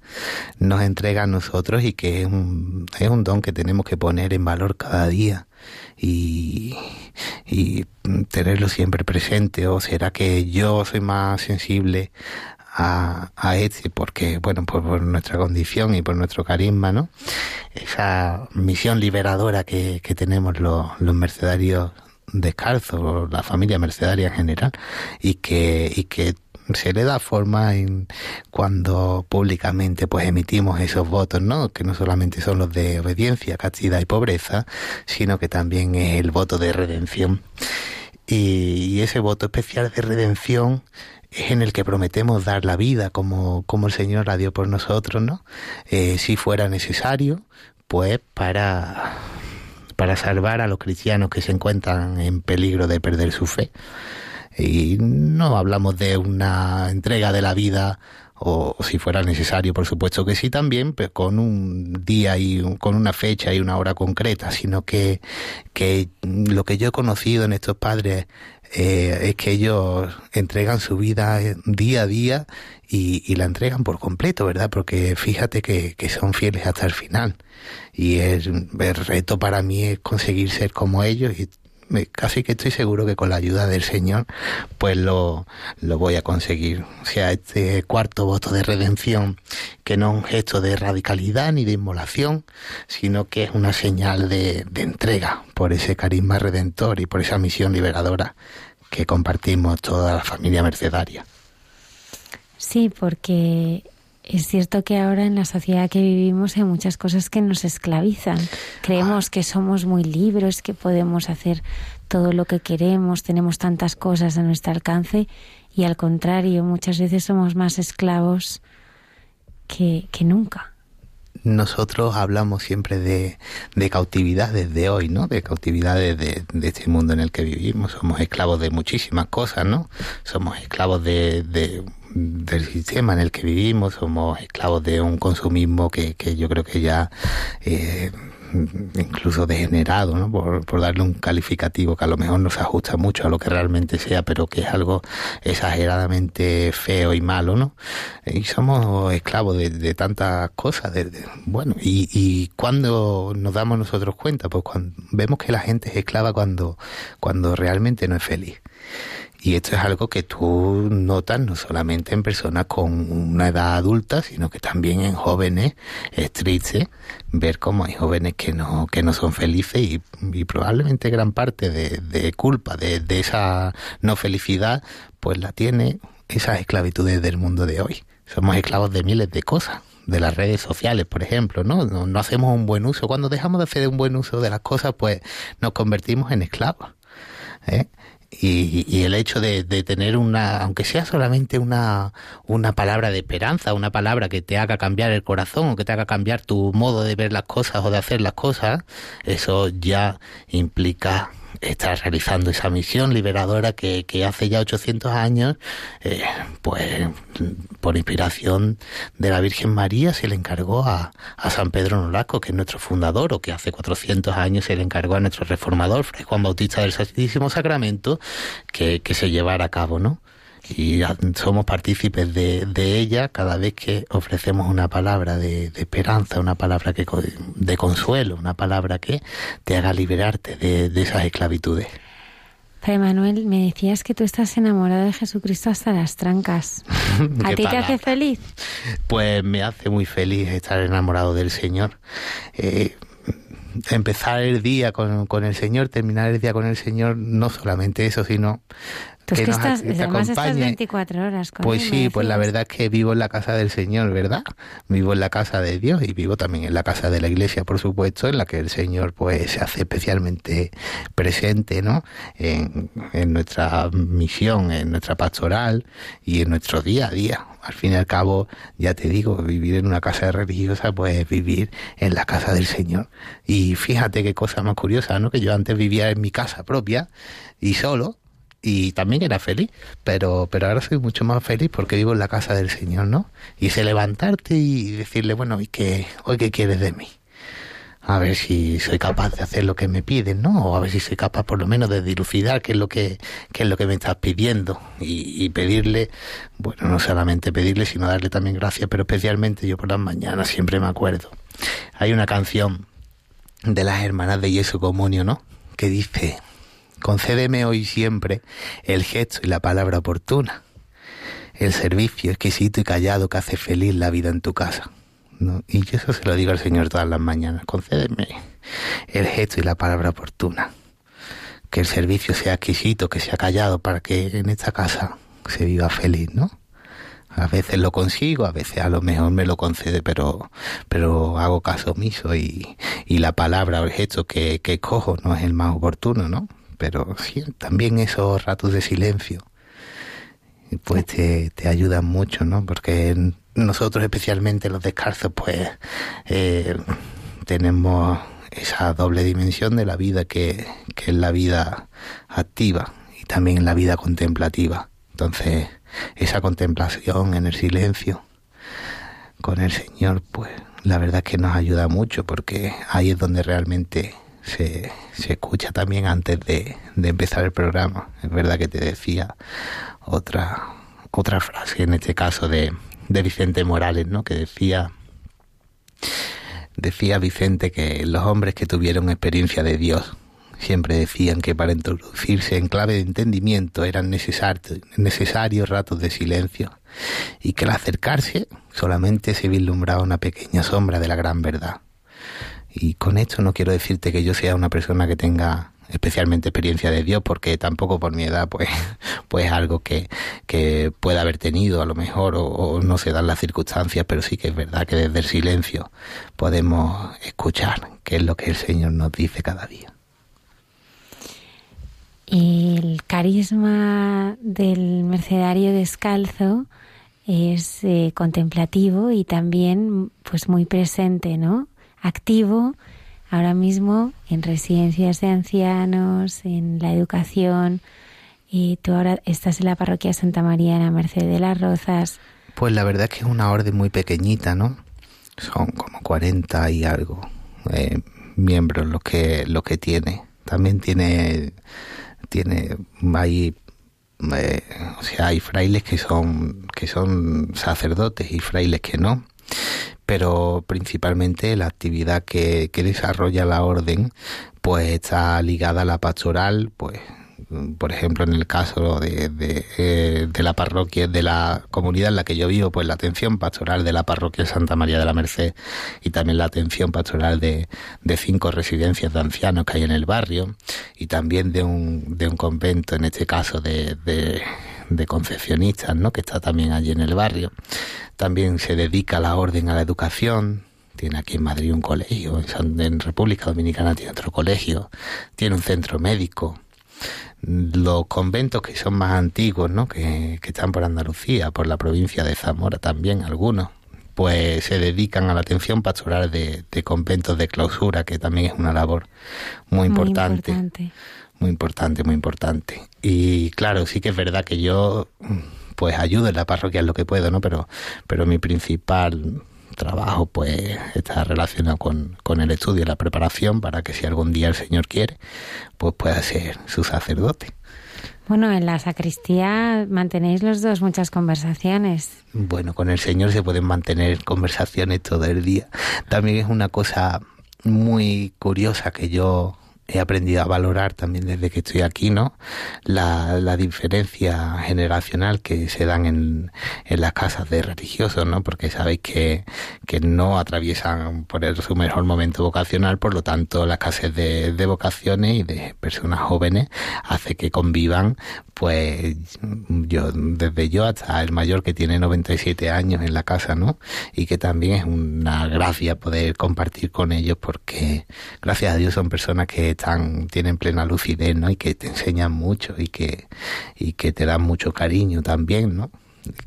nos entrega a nosotros y que es un, es un don que tenemos que poner en valor cada día y, y tenerlo siempre presente. ¿O será que yo soy más sensible a, a este porque, bueno, por, por, nuestra condición y por nuestro carisma, ¿no? Esa misión liberadora que, que tenemos los, los mercedarios descalzos, la familia mercedaria en general, y que, y que se le da forma en cuando públicamente pues emitimos esos votos, ¿no? Que no solamente son los de obediencia, castidad y pobreza, sino que también es el voto de redención. Y, ese voto especial de redención en el que prometemos dar la vida como, como el Señor la dio por nosotros, ¿no? Eh, si fuera necesario, pues para, para salvar a los cristianos que se encuentran en peligro de perder su fe. Y no hablamos de una entrega de la vida o si fuera necesario, por supuesto que sí también, pero con un día y un, con una fecha y una hora concreta, sino que, que lo que yo he conocido en estos padres eh, es que ellos entregan su vida día a día y, y, la entregan por completo, ¿verdad? Porque fíjate que, son fieles hasta el final. Y el reto para mí es conseguir ser como ellos y casi que estoy seguro que con la ayuda del Señor, pues lo, lo voy a conseguir. O sea, este cuarto voto de redención, que no es un gesto de radicalidad ni de inmolación, sino que es una señal de, de entrega por ese carisma redentor y por esa misión liberadora que compartimos toda la familia mercedaria. Sí, porque es cierto que ahora en la sociedad que vivimos hay muchas cosas que nos esclavizan. Creemos que somos muy libres, que podemos hacer todo lo que queremos, tenemos tantas cosas a nuestro alcance y al contrario, muchas veces somos más esclavos que, nunca nosotros hablamos siempre de, de, cautividad desde hoy, ¿no? De cautividad de, de, este mundo en el que vivimos. Somos esclavos de muchísimas cosas, ¿no? Somos esclavos de, del sistema en el que vivimos, somos esclavos de un consumismo que, que yo creo que ya eh, incluso degenerado, ¿no? Por, por, darle un calificativo que a lo mejor no se ajusta mucho a lo que realmente sea, pero que es algo exageradamente feo y malo, ¿no? Y somos esclavos de, de tantas cosas, de, bueno, y, y cuando nos damos nosotros cuenta, pues cuando vemos que la gente es esclava cuando, cuando realmente no es feliz. Y esto es algo que tú notas no solamente en personas con una edad adulta, sino que también en jóvenes. Es ver cómo hay jóvenes que no, que no son felices y, probablemente gran parte de, culpa de, esa no felicidad, pues la tiene esas esclavitudes del mundo de hoy. Somos esclavos de miles de cosas de las redes sociales, por ejemplo, ¿no? ¿no? No hacemos un buen uso. Cuando dejamos de hacer un buen uso de las cosas, pues nos convertimos en esclavos. ¿eh? Y, y, el hecho de, de, tener una, aunque sea solamente una, una palabra de esperanza, una palabra que te haga cambiar el corazón o que te haga cambiar tu modo de ver las cosas o de hacer las cosas, eso ya implica está realizando esa misión liberadora que, que hace ya 800 años, eh, pues por inspiración de la Virgen María se le encargó a, a San Pedro Nolasco, que es nuestro fundador, o que hace 400 años se le encargó a nuestro reformador, Fray Juan Bautista del Santísimo Sacramento, que, que se llevara a cabo, ¿no? Y somos partícipes de, de, ella cada vez que ofrecemos una palabra de, de, esperanza, una palabra que de consuelo, una palabra que te haga liberarte de, de esas esclavitudes. Padre Manuel, me decías que tú estás enamorado de Jesucristo hasta las trancas. ¿A ti te hace feliz? Pues me hace muy feliz estar enamorado del Señor. Eh, empezar el día con, con, el Señor, terminar el día con el Señor, no solamente eso, sino Tú es que, nos, estás, además estás 24 horas con Pues él, sí, pues la verdad es que vivo en la casa del Señor, ¿verdad? Vivo en la casa de Dios y vivo también en la casa de la iglesia, por supuesto, en la que el Señor pues se hace especialmente presente, ¿no? En, en nuestra misión, en nuestra pastoral y en nuestro día a día. Al fin y al cabo, ya te digo, vivir en una casa religiosa, pues vivir en la casa del Señor. Y fíjate qué cosa más curiosa, ¿no? Que yo antes vivía en mi casa propia y solo, y también era feliz, pero, pero ahora soy mucho más feliz porque vivo en la casa del Señor, ¿no? Y ese levantarte y decirle, bueno, ¿y qué, hoy qué quieres de mí? A ver si soy capaz de hacer lo que me piden, ¿no? O a ver si soy capaz por lo menos de dilucidar qué es lo que, qué es lo que me estás pidiendo y, y pedirle, bueno, no solamente pedirle, sino darle también gracias, pero especialmente yo por las mañanas siempre me acuerdo. Hay una canción de las hermanas de Yesu Comunio, ¿no? Que dice, Concédeme hoy siempre el gesto y la palabra oportuna, el servicio exquisito y callado que hace feliz la vida en tu casa. ¿no? Y yo eso se lo digo al Señor todas las mañanas. Concédeme el gesto y la palabra oportuna. Que el servicio sea exquisito, que sea callado, para que en esta casa se viva feliz, ¿no? A veces lo consigo, a veces a lo mejor me lo concede, pero, pero hago caso omiso y, y la palabra o el gesto que, que cojo no es el más oportuno, ¿no? Pero sí, también esos ratos de silencio pues te, te ayudan mucho, ¿no? Porque nosotros especialmente los descalzos pues eh, tenemos esa doble dimensión de la vida que, que es la vida activa y también la vida contemplativa. Entonces, esa contemplación en el silencio con el Señor, pues la verdad es que nos ayuda mucho porque ahí es donde realmente se, se escucha también antes de, de, empezar el programa. Es verdad que te decía otra, otra frase, en este caso de, de Vicente Morales, ¿no? que decía, decía Vicente que los hombres que tuvieron experiencia de Dios siempre decían que para introducirse en clave de entendimiento eran necesarios ratos de silencio y que al acercarse solamente se vislumbraba una pequeña sombra de la gran verdad. Y con esto no quiero decirte que yo sea una persona que tenga especialmente experiencia de Dios, porque tampoco por mi edad, pues, pues algo que, que pueda haber tenido a lo mejor, o, no se dan las circunstancias, pero sí que es verdad que desde el silencio podemos escuchar qué es lo que el Señor nos dice cada día. El carisma del mercedario descalzo es eh, contemplativo y también pues muy presente, ¿no? Activo ahora mismo en residencias de ancianos, en la educación. Y tú ahora estás en la parroquia Santa María de la Merced de las Rozas. Pues la verdad es que es una orden muy pequeñita, ¿no? Son como 40 y algo eh, miembros lo que, lo que tiene. También tiene, tiene hay eh, o sea, hay frailes que son, que son sacerdotes y frailes que no pero principalmente la actividad que, que desarrolla la orden pues está ligada a la pastoral, pues por ejemplo, en el caso de, de, eh, de, la parroquia, de la comunidad en la que yo vivo, pues la atención pastoral de la parroquia Santa María de la Merced y también la atención pastoral de, de cinco residencias de ancianos que hay en el barrio y también de un, de un convento, en este caso de, de, de concepcionistas, ¿no? que está también allí en el barrio. También se dedica la orden a la educación, tiene aquí en Madrid un colegio, en República Dominicana tiene otro colegio, tiene un centro médico. Los conventos que son más antiguos, ¿no? que, que están por Andalucía, por la provincia de Zamora también algunos, pues se dedican a la atención pastoral de, de conventos de clausura, que también es una labor muy importante. Muy importante. Muy importante, muy importante. Y claro, sí que es verdad que yo pues ayudo en la parroquia en lo que puedo, ¿no? Pero, pero mi principal trabajo pues está relacionado con, con el estudio y la preparación para que si algún día el Señor quiere, pues pueda ser su sacerdote. Bueno, en la sacristía mantenéis los dos muchas conversaciones. Bueno, con el Señor se pueden mantener conversaciones todo el día. También es una cosa muy curiosa que yo he aprendido a valorar también desde que estoy aquí, ¿no? La, la diferencia generacional que se dan en, en, las casas de religiosos, ¿no? Porque sabéis que, que no atraviesan por el, su mejor momento vocacional, por lo tanto la escasez de, de vocaciones y de personas jóvenes hace que convivan, pues yo, desde yo hasta el mayor que tiene 97 años en la casa, ¿no? Y que también es una gracia poder compartir con ellos porque gracias a Dios son personas que tienen plena lucidez, ¿no? Y que te enseñan mucho y que, y que te dan mucho cariño también, ¿no?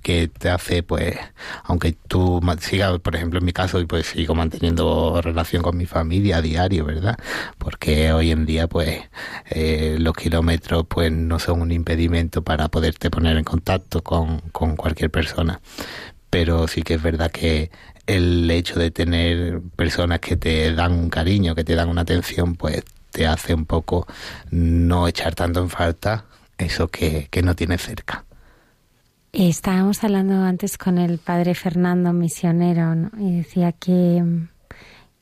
que te hace pues aunque tú sigas por ejemplo en mi caso pues sigo manteniendo relación con mi familia a diario verdad porque hoy en día pues eh, los kilómetros pues no son un impedimento para poderte poner en contacto con, con cualquier persona pero sí que es verdad que el hecho de tener personas que te dan un cariño que te dan una atención pues te hace un poco no echar tanto en falta eso que, no tienes cerca. Estábamos hablando antes con el padre Fernando, misionero, y decía que,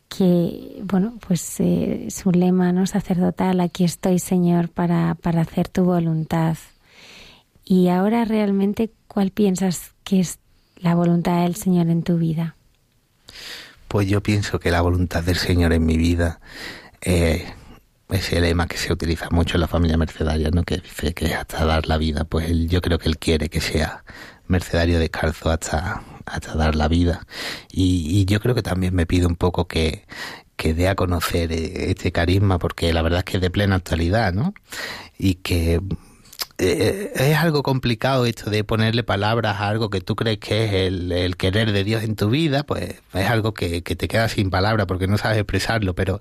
que bueno, pues eh, su lema no sacerdotal, aquí estoy Señor para, para hacer tu voluntad. Y ahora realmente, ¿cuál piensas que es la voluntad del Señor en tu vida? Pues yo pienso que la voluntad del Señor en mi vida eh, ese lema que se utiliza mucho en la familia mercedaria, ¿no? que dice que hasta dar la vida, pues yo creo que él quiere que sea mercedario descalzo hasta, hasta dar la vida. Y, yo creo que también me pide un poco que, que dé a conocer eh, este carisma, porque la verdad es que es de plena actualidad, ¿no? Y que eh, es algo complicado esto de ponerle palabras a algo que tú crees que es el, querer de Dios en tu vida, pues es algo que, te queda sin palabras porque no sabes expresarlo, pero,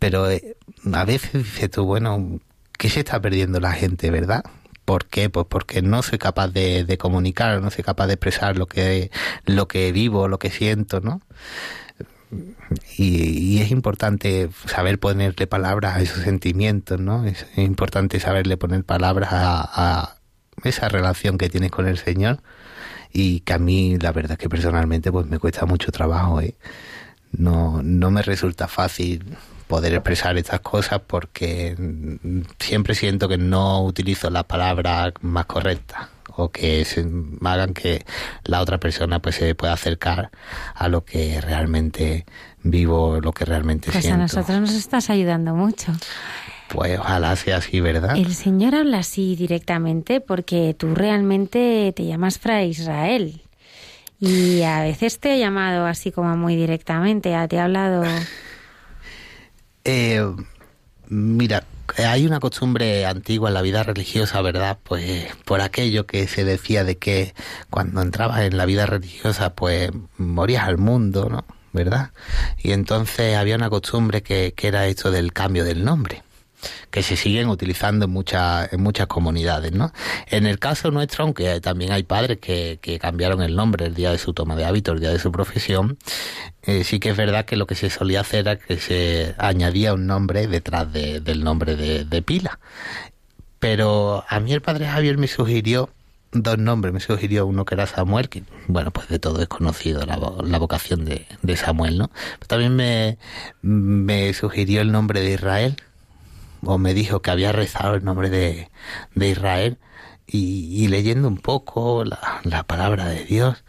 pero eh, a veces dices tú, bueno, ¿qué se está perdiendo la gente, verdad? ¿Por qué? Pues porque no soy capaz de, de comunicar, no soy capaz de expresar lo que, lo que vivo, lo que siento, ¿no? Y, es importante saber ponerle palabras a esos sentimientos, ¿no? Es, importante saberle poner palabras a, esa relación que tienes con el Señor y que a mí la verdad que personalmente pues me cuesta mucho trabajo, ¿eh? No, no me resulta fácil poder expresar estas cosas porque siempre siento que no utilizo la palabra más correcta o que se hagan que la otra persona pues se pueda acercar a lo que realmente vivo, lo que realmente pues siento. a nosotros nos estás ayudando mucho. Pues ojalá sea así, ¿verdad? El Señor habla así directamente porque tú realmente te llamas Fra Israel. Y a veces te ha llamado así como muy directamente, te ha hablado... Eh, mira, hay una costumbre antigua en la vida religiosa, ¿verdad? Pues por aquello que se decía de que cuando entrabas en la vida religiosa, pues morías al mundo, ¿no? ¿Verdad? Y entonces había una costumbre que, que era esto del cambio del nombre que se siguen utilizando en muchas en muchas comunidades, ¿no? En el caso nuestro, aunque también hay padres que, cambiaron el nombre el día de su toma de hábito, el día de su profesión, eh, sí que es verdad que lo que se solía hacer era que se añadía un nombre detrás de, del nombre de, pila. Pero a mí el padre Javier me sugirió dos nombres. Me sugirió uno que era Samuel, que bueno, pues de todo es conocido la, la vocación de, de, Samuel, ¿no? También me, me sugirió el nombre de Israel, o me dijo que había rezado el nombre de, de Israel y, y, leyendo un poco la, la palabra de Dios,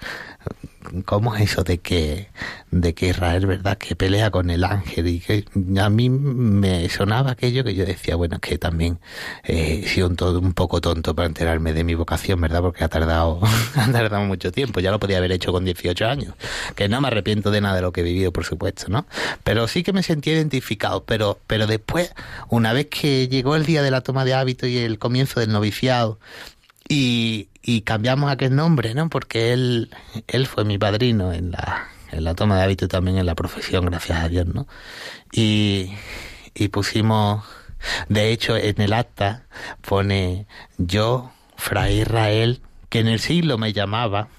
cómo es eso de que de que Israel verdad que pelea con el ángel y que a mí me sonaba aquello que yo decía bueno que también eh, he sido un, todo, un poco tonto para enterarme de mi vocación verdad porque ha tardado ha tardado mucho tiempo. Ya lo podía haber hecho con 18 años. Que no me arrepiento de nada de lo que he vivido por supuesto no pero sí que me sentí identificado. Pero pero después una vez que llegó el día de la toma de hábito y el comienzo del noviciado y, cambiamos aquel nombre, ¿no? Porque él, él fue mi padrino en la, en la toma de hábito y también en la profesión, gracias a Dios, ¿no? Y, y pusimos, de hecho, en el acta pone yo, Fray Israel, que en el siglo me llamaba,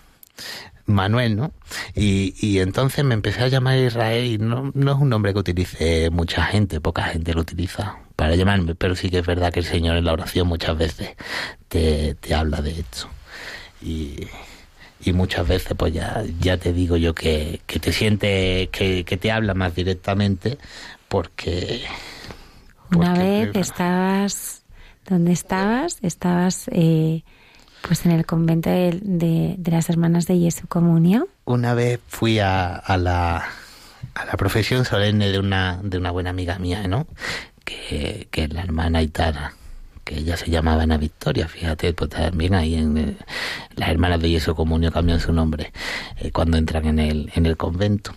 Manuel, ¿no? Y, y entonces me empecé a llamar Israel y no, no es un nombre que utilice mucha gente, poca gente lo utiliza para llamarme, pero sí que es verdad que el Señor en la oración muchas veces te, te habla de esto. Y, y muchas veces pues ya, ya te digo yo que, que te sientes, que, que te habla más directamente porque... Una vez estabas, ¿dónde estabas? Estabas... Eh, pues en el convento de, de, las hermanas de Jesu Comunio. Una vez fui a, a, la, a la profesión solemne de una, de una buena amiga mía, ¿no? Que, que es la hermana Itana, que ella se llamaba Ana Victoria, fíjate, pues también ahí en eh, las hermanas de Jesu Comunio cambian su nombre eh, cuando entran en el, en el convento.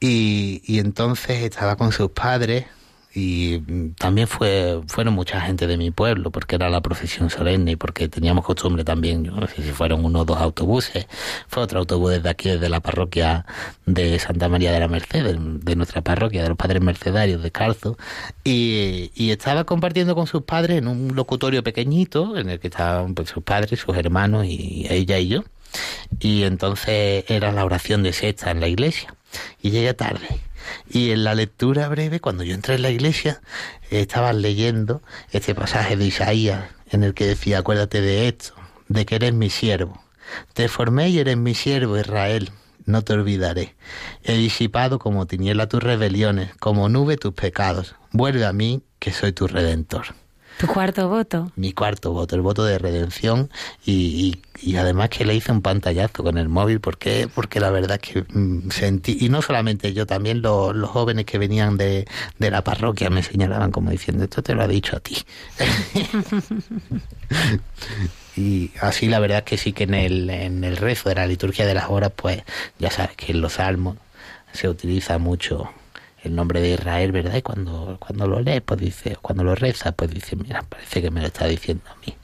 Y, y entonces estaba con sus padres, y también fue fueron mucha gente de mi pueblo porque era la procesión solemne y porque teníamos costumbre también yo no sé si fueron uno o dos autobuses fue otro autobús desde aquí desde la parroquia de Santa María de la Merced de, nuestra parroquia de los padres mercedarios de Calzo y, y, estaba compartiendo con sus padres en un locutorio pequeñito en el que estaban pues, sus padres sus hermanos y ella y yo y entonces era la oración de sexta en la iglesia y llegué tarde y en la lectura breve, cuando yo entré en la iglesia, estaban leyendo este pasaje de Isaías en el que decía, acuérdate de esto, de que eres mi siervo. Te formé y eres mi siervo, Israel, no te olvidaré. He disipado como tiniebla tus rebeliones, como nube tus pecados. Vuelve a mí, que soy tu redentor. ¿Tu cuarto voto? Mi cuarto voto, el voto de redención y, además que le hice un pantallazo con el móvil porque, porque la verdad es que mm, sentí, y no solamente yo, también lo, los jóvenes que venían de, de la parroquia me señalaban como diciendo, esto te lo ha dicho a ti. y así la verdad es que sí que en el, en el rezo de la liturgia de las horas, pues ya sabes que en los salmos se utiliza mucho el nombre de Israel, ¿verdad? Y cuando, cuando lo lees, pues dice, cuando lo rezas, pues dice, mira, parece que me lo está diciendo a mí.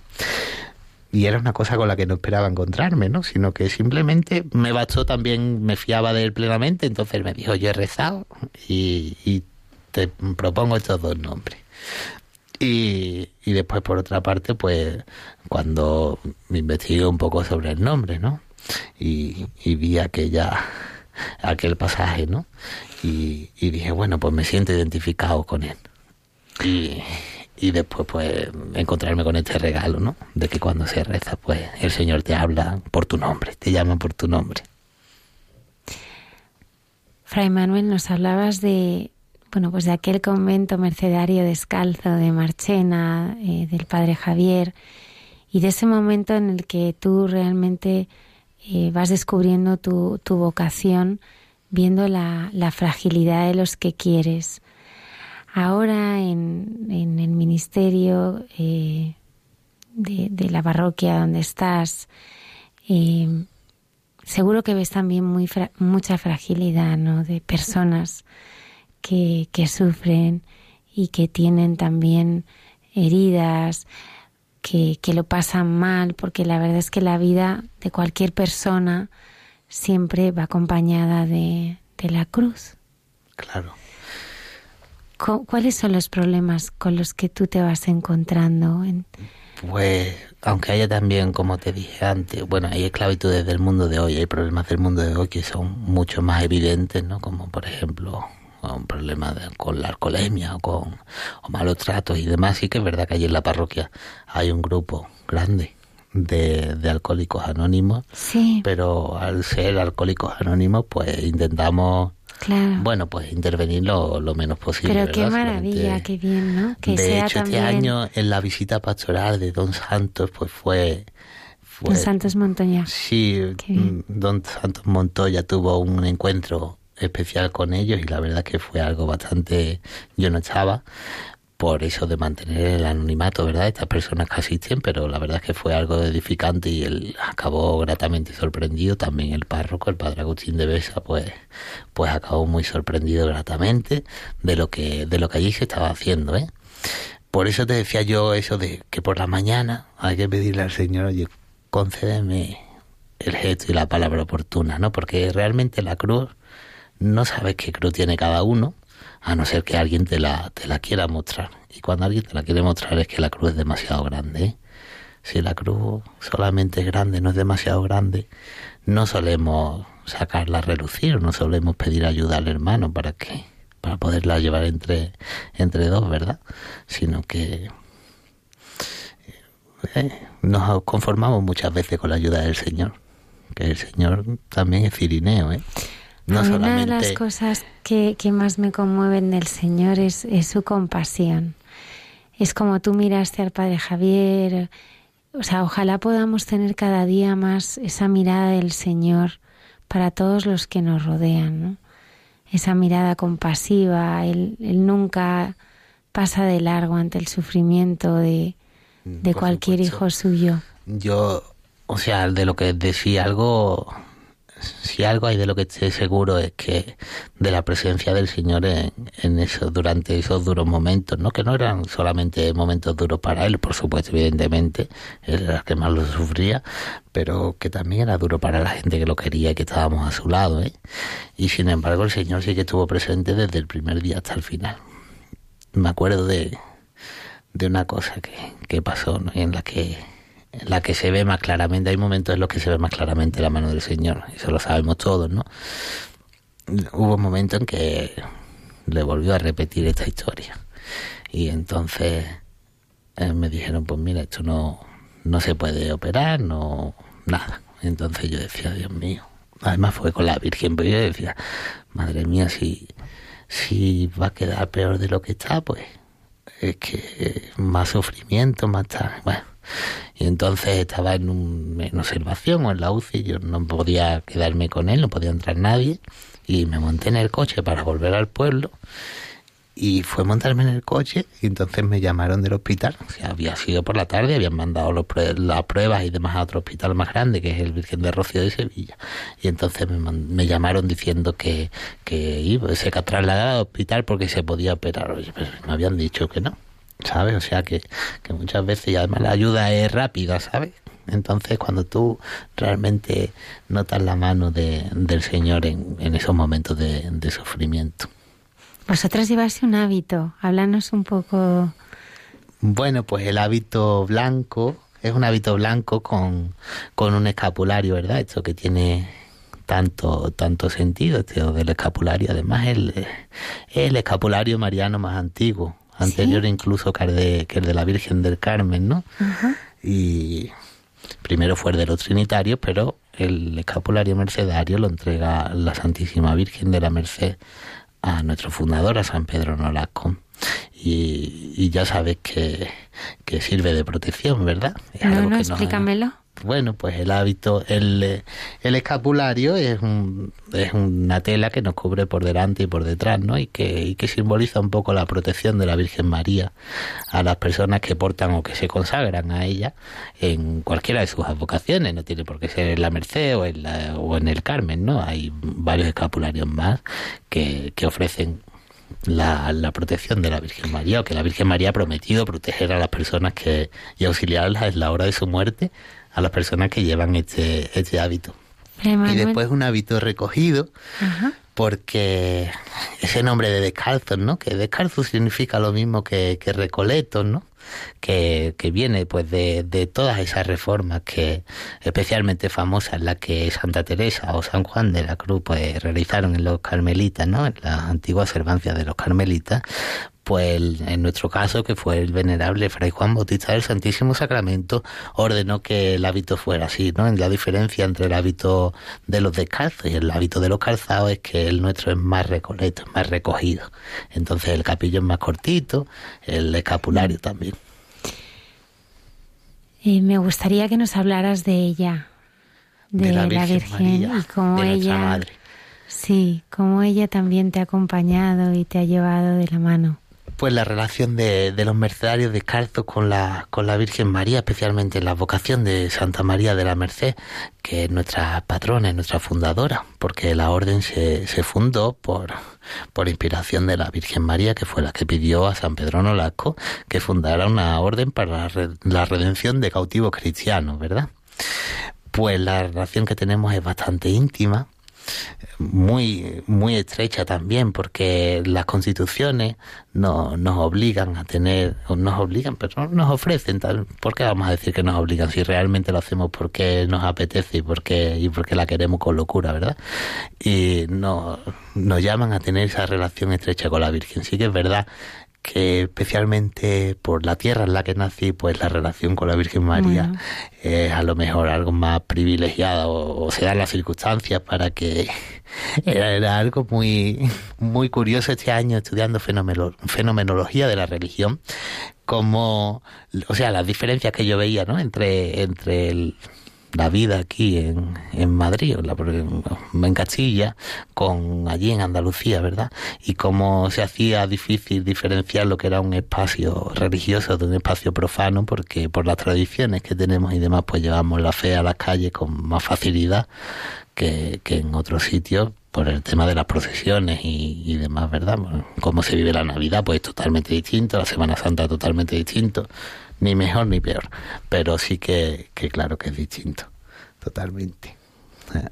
Y era una cosa con la que no esperaba encontrarme, ¿no? Sino que simplemente me bastó también, me fiaba de él plenamente, entonces me dijo, yo he rezado y, y te propongo estos dos nombres. Y, y después, por otra parte, pues cuando me investigué un poco sobre el nombre, ¿no? Y, y vi aquella aquel pasaje, ¿no? Y, dije, bueno, pues me siento identificado con él. Y, y después, pues, encontrarme con este regalo, ¿no? De que cuando se reza, pues, el Señor te habla por tu nombre, te llama por tu nombre. Fray Manuel, nos hablabas de, bueno, pues de aquel convento mercedario descalzo de Marchena, eh, del padre Javier, y de ese momento en el que tú realmente vas descubriendo tu, tu vocación, viendo la, la, fragilidad de los que quieres. Ahora en, en el ministerio eh, de, la parroquia donde estás, eh, seguro que ves también muy mucha fragilidad ¿no? de personas que, que sufren y que tienen también heridas, que, que, lo pasan mal, porque la verdad es que la vida de cualquier persona siempre va acompañada de, de la cruz. Claro. ¿Cuáles son los problemas con los que tú te vas encontrando? En... Pues, aunque haya también, como te dije antes, bueno, hay esclavitudes del mundo de hoy, hay problemas del mundo de hoy que son mucho más evidentes, ¿no? Como por ejemplo un problema de, con la alcoholemia o con o malos tratos y demás. Sí que es verdad que allí en la parroquia hay un grupo grande de, de alcohólicos anónimos, sí. pero al ser alcohólicos anónimos, pues intentamos Claro. Bueno, pues intervenir lo, lo menos posible. Pero qué ¿verdad? maravilla, Solamente- qué bien, ¿no? Que de sea hecho, también este año en la visita pastoral de Don Santos, pues fue... fue Don Santos Montoya. Sí, Don Santos Montoya tuvo un encuentro especial con ellos y la verdad que fue algo bastante... Yo no estaba por eso de mantener el anonimato, ¿verdad? Estas personas que asisten, pero la verdad es que fue algo edificante y él acabó gratamente sorprendido. También el párroco, el padre Agustín de Besa, pues, pues acabó muy sorprendido gratamente de lo que, de lo que allí se estaba haciendo, ¿eh? Por eso te decía yo eso de que por la mañana hay que pedirle al Señor, oye, concédeme el gesto y la palabra oportuna, ¿no? Porque realmente la cruz, no sabes qué cruz tiene cada uno, a no ser que alguien te la, te la quiera mostrar. Y cuando alguien te la quiere mostrar es que la cruz es demasiado grande. ¿eh? Si la cruz solamente es grande, no es demasiado grande, no solemos sacarla a relucir, no solemos pedir ayuda al hermano para que para poderla llevar entre, entre dos, ¿verdad? Sino que eh, nos conformamos muchas veces con la ayuda del Señor, que el Señor también es cirineo, ¿eh? No Una de las cosas que, que más me conmueven del Señor es, es su compasión. Es como tú miraste al Padre Javier. O sea, ojalá podamos tener cada día más esa mirada del Señor para todos los que nos rodean, ¿no? Esa mirada compasiva. Él, él nunca pasa de largo ante el sufrimiento de, de por cualquier supuesto. hijo suyo. Yo, o sea, de lo que decía algo, si algo hay de lo que estoy seguro es que de la presencia del Señor en, en eso, durante esos duros momentos, ¿no? Que no eran solamente momentos duros para él, por supuesto, evidentemente, era el que más lo sufría, pero que también era duro para la gente que lo quería y que estábamos a su lado, ¿eh? Y sin embargo, el Señor sí que estuvo presente desde el primer día hasta el final. Me acuerdo de, de una cosa que, que pasó, en la que la que se ve más claramente, hay momentos en los que se ve más claramente la mano del Señor, eso lo sabemos todos, ¿no? Hubo un momento en que le volvió a repetir esta historia y entonces eh, me dijeron, pues mira, esto no, no se puede operar, no, nada. Entonces yo decía, Dios mío, además fue con la Virgen, pero yo decía, madre mía, si, si va a quedar peor de lo que está, pues es que más sufrimiento, más tal, bueno. Y entonces estaba en, un, en observación o en la UCI, yo no podía quedarme con él, no podía entrar nadie, y me monté en el coche para volver al pueblo, y fue montarme en el coche, y entonces me llamaron del hospital, o sea, había sido por la tarde, habían mandado los las pruebas y demás a otro hospital más grande, que es el Virgen de Rocío de Sevilla, y entonces me, me llamaron diciendo que, que iba, se trasladaba al hospital porque se podía operar, oye, pero me habían dicho que no. ¿Sabes? O sea que, que muchas veces y además la ayuda es rápida, ¿sabes? Entonces cuando tú realmente notas la mano de, del Señor en, en esos momentos de, de sufrimiento. Vosotros lleváis un hábito. Háblanos un poco. Bueno, pues el hábito blanco es un hábito blanco con, con un escapulario, ¿verdad? Esto que tiene tanto tanto sentido, este del escapulario. Además, el, el escapulario mariano más antiguo, anterior incluso que el, de, que el de la Virgen del Carmen, ¿no? Y primero fue el de los trinitarios, pero el escapulario mercedario lo entrega la Santísima Virgen de la Merced a nuestro fundador, a San Pedro Nolasco. Y, y ya sabes que, que sirve de protección, ¿verdad? Es no, no, explícamelo. Bueno, pues el hábito, el, el escapulario es, un, es una tela que nos cubre por delante y por detrás, ¿no? Y que, y que simboliza un poco la protección de la Virgen María a las personas que portan o que se consagran a ella en cualquiera de sus advocaciones, no tiene por qué ser en la Merced o en, la, o en el Carmen, ¿no? Hay varios escapularios más que, que ofrecen la, la, protección de la Virgen María, o que la Virgen María ha prometido proteger a las personas que, y auxiliarlas en la hora de su muerte a las personas que llevan este, este hábito. Y después un hábito recogido, porque ese nombre de descalzo, ¿no? Que descalzo significa lo mismo que, que recoleto, ¿no? Que, que, viene pues de, de, todas esas reformas que especialmente famosas las que Santa Teresa o San Juan de la Cruz pues realizaron en los carmelitas, ¿no? En las antiguas observancias de los carmelitas, pues en nuestro caso, que fue el venerable Fray Juan Bautista del Santísimo Sacramento, ordenó que el hábito fuera así, ¿no? La diferencia entre el hábito de los descalzos y el hábito de los calzados es que el nuestro es más recoleto, es más recogido. Entonces el capillo es más cortito, el escapulario también. Y me gustaría que nos hablaras de ella, de, la Virgen, y cómo ella, sí, cómo ella también te ha acompañado y te ha llevado de la mano pues la relación de, los mercedarios descalzos con la, con la Virgen María, especialmente la vocación de Santa María de la Merced, que es nuestra patrona, es nuestra fundadora, porque la orden se, se fundó por, por inspiración de la Virgen María, que fue la que pidió a San Pedro Nolasco que fundara una orden para la redención de cautivos cristianos, ¿verdad? Pues la relación que tenemos es bastante íntima, muy, muy estrecha también, porque las constituciones no, nos obligan a tener, nos obligan, pero no nos ofrecen, tal, ¿por qué vamos a decir que nos obligan si realmente lo hacemos porque nos apetece y porque, y porque la queremos con locura, ¿verdad? Y no, nos llaman a tener esa relación estrecha con la Virgen. Sí que es verdad que especialmente por la tierra en la que nací, pues la relación con la Virgen María es a lo mejor algo más privilegiada o, se dan las circunstancias para que era, algo muy, muy curioso este año estudiando fenomenología de la religión, como, o sea, las diferencias que yo veía, ¿no? Entre, entre el, la vida aquí en, en Madrid, en Castilla, con allí en Andalucía, ¿verdad? Y cómo se hacía difícil diferenciar lo que era un espacio religioso de un espacio profano, porque por las tradiciones que tenemos y demás, pues llevamos la fe a las calles con más facilidad que, que en otros sitios por el tema de las procesiones y, y demás, ¿verdad? cómo se vive la Navidad, pues totalmente distinto, la Semana Santa totalmente distinto ni mejor ni peor, pero sí que, que claro que es distinto, totalmente.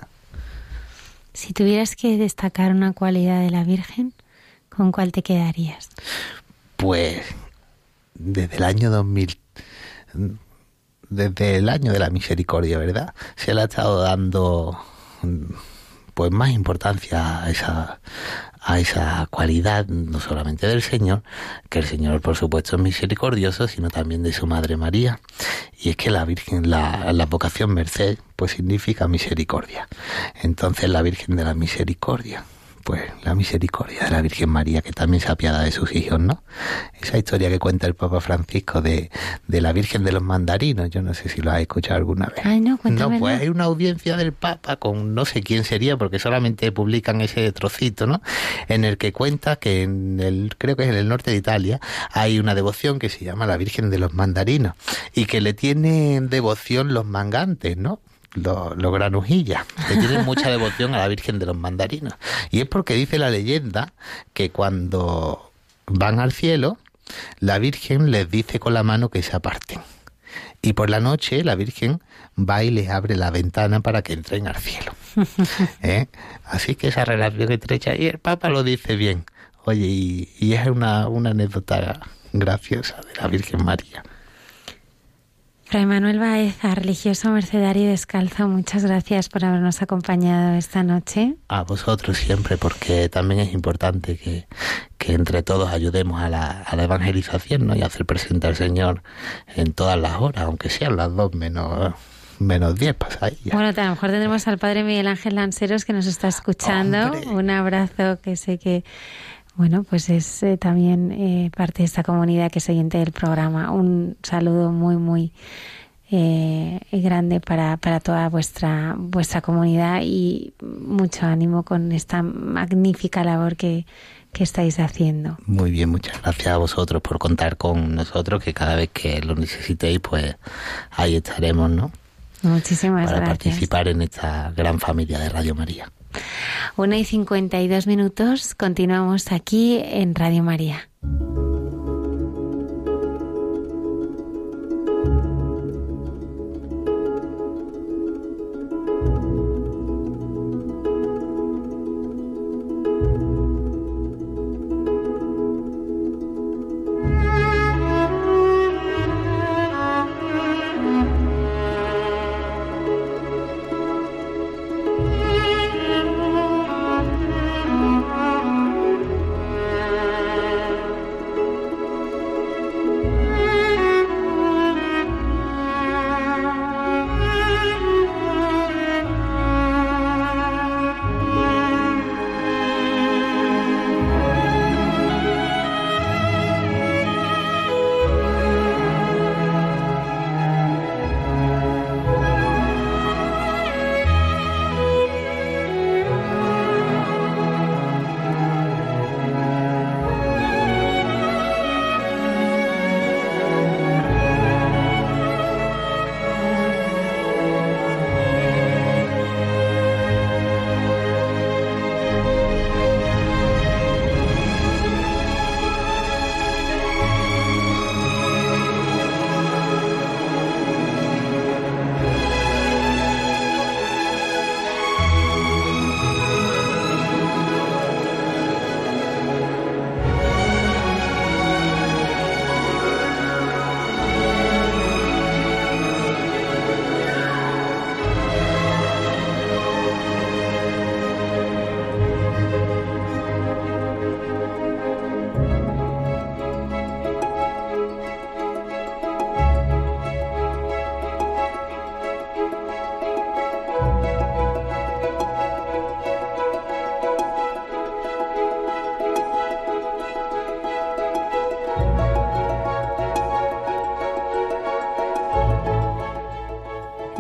Si tuvieras que destacar una cualidad de la Virgen, ¿con cuál te quedarías? Pues desde el año 2000, desde el año de la misericordia, ¿verdad? Se le ha estado dando pues más importancia a esa, a esa cualidad no solamente del Señor, que el Señor por supuesto es misericordioso, sino también de su Madre María. Y es que la Virgen, la, la vocación merced, pues significa misericordia. Entonces la Virgen de la Misericordia, pues la misericordia de la Virgen María, que también se apiada de sus hijos, ¿no? Esa historia que cuenta el Papa Francisco de, de la Virgen de los Mandarinos, yo no sé si lo has escuchado alguna vez. Ay, no, No, pues hay una audiencia del Papa con no sé quién sería, porque solamente publican ese trocito, ¿no? En el que cuenta que en el, creo que es en el norte de Italia, hay una devoción que se llama la Virgen de los Mandarinos, y que le tienen devoción los mangantes, ¿no? Los, los granujillas, que tienen mucha devoción a la Virgen de los Mandarinos. Y es porque dice la leyenda que cuando van al cielo, la Virgen les dice con la mano que se aparten. Y por la noche la Virgen va y les abre la ventana para que entren al cielo. ¿Eh? Así que esa relación estrecha, y el Papa lo dice bien. Oye, y, y es una, una anécdota graciosa de la Virgen María. Fray Manuel Baeza, religioso mercedario descalzo, muchas gracias por habernos acompañado esta noche. A vosotros siempre, porque también es importante que, que entre todos ayudemos a la, a la evangelización ¿no? y hacer presente al Señor en todas las horas, aunque sean las dos menos menos 10 pasa ahí. Bueno, a lo mejor tendremos al padre Miguel Ángel Lanceros que nos está escuchando. Un abrazo que sé que, bueno, pues es eh, también eh, parte de esta comunidad que es oyente del programa. Un saludo muy, muy eh, grande para, para toda vuestra, vuestra comunidad y mucho ánimo con esta magnífica labor que, que estáis haciendo. Muy bien, muchas gracias a vosotros por contar con nosotros, que cada vez que lo necesitéis, pues ahí estaremos, ¿no? Muchísimas Para gracias. participar en esta gran familia de Radio María. Una y 52 minutos, continuamos aquí en Radio María.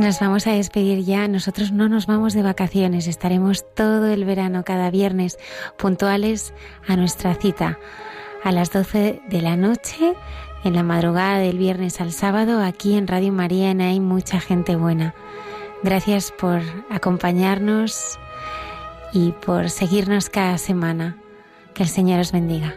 Nos vamos a despedir ya. Nosotros no nos vamos de vacaciones. Estaremos todo el verano, cada viernes, puntuales a nuestra cita. A las 12 de la noche, en la madrugada del viernes al sábado, aquí en Radio María, Hay mucha gente buena. Gracias por acompañarnos y por seguirnos cada semana. Que el Señor os bendiga.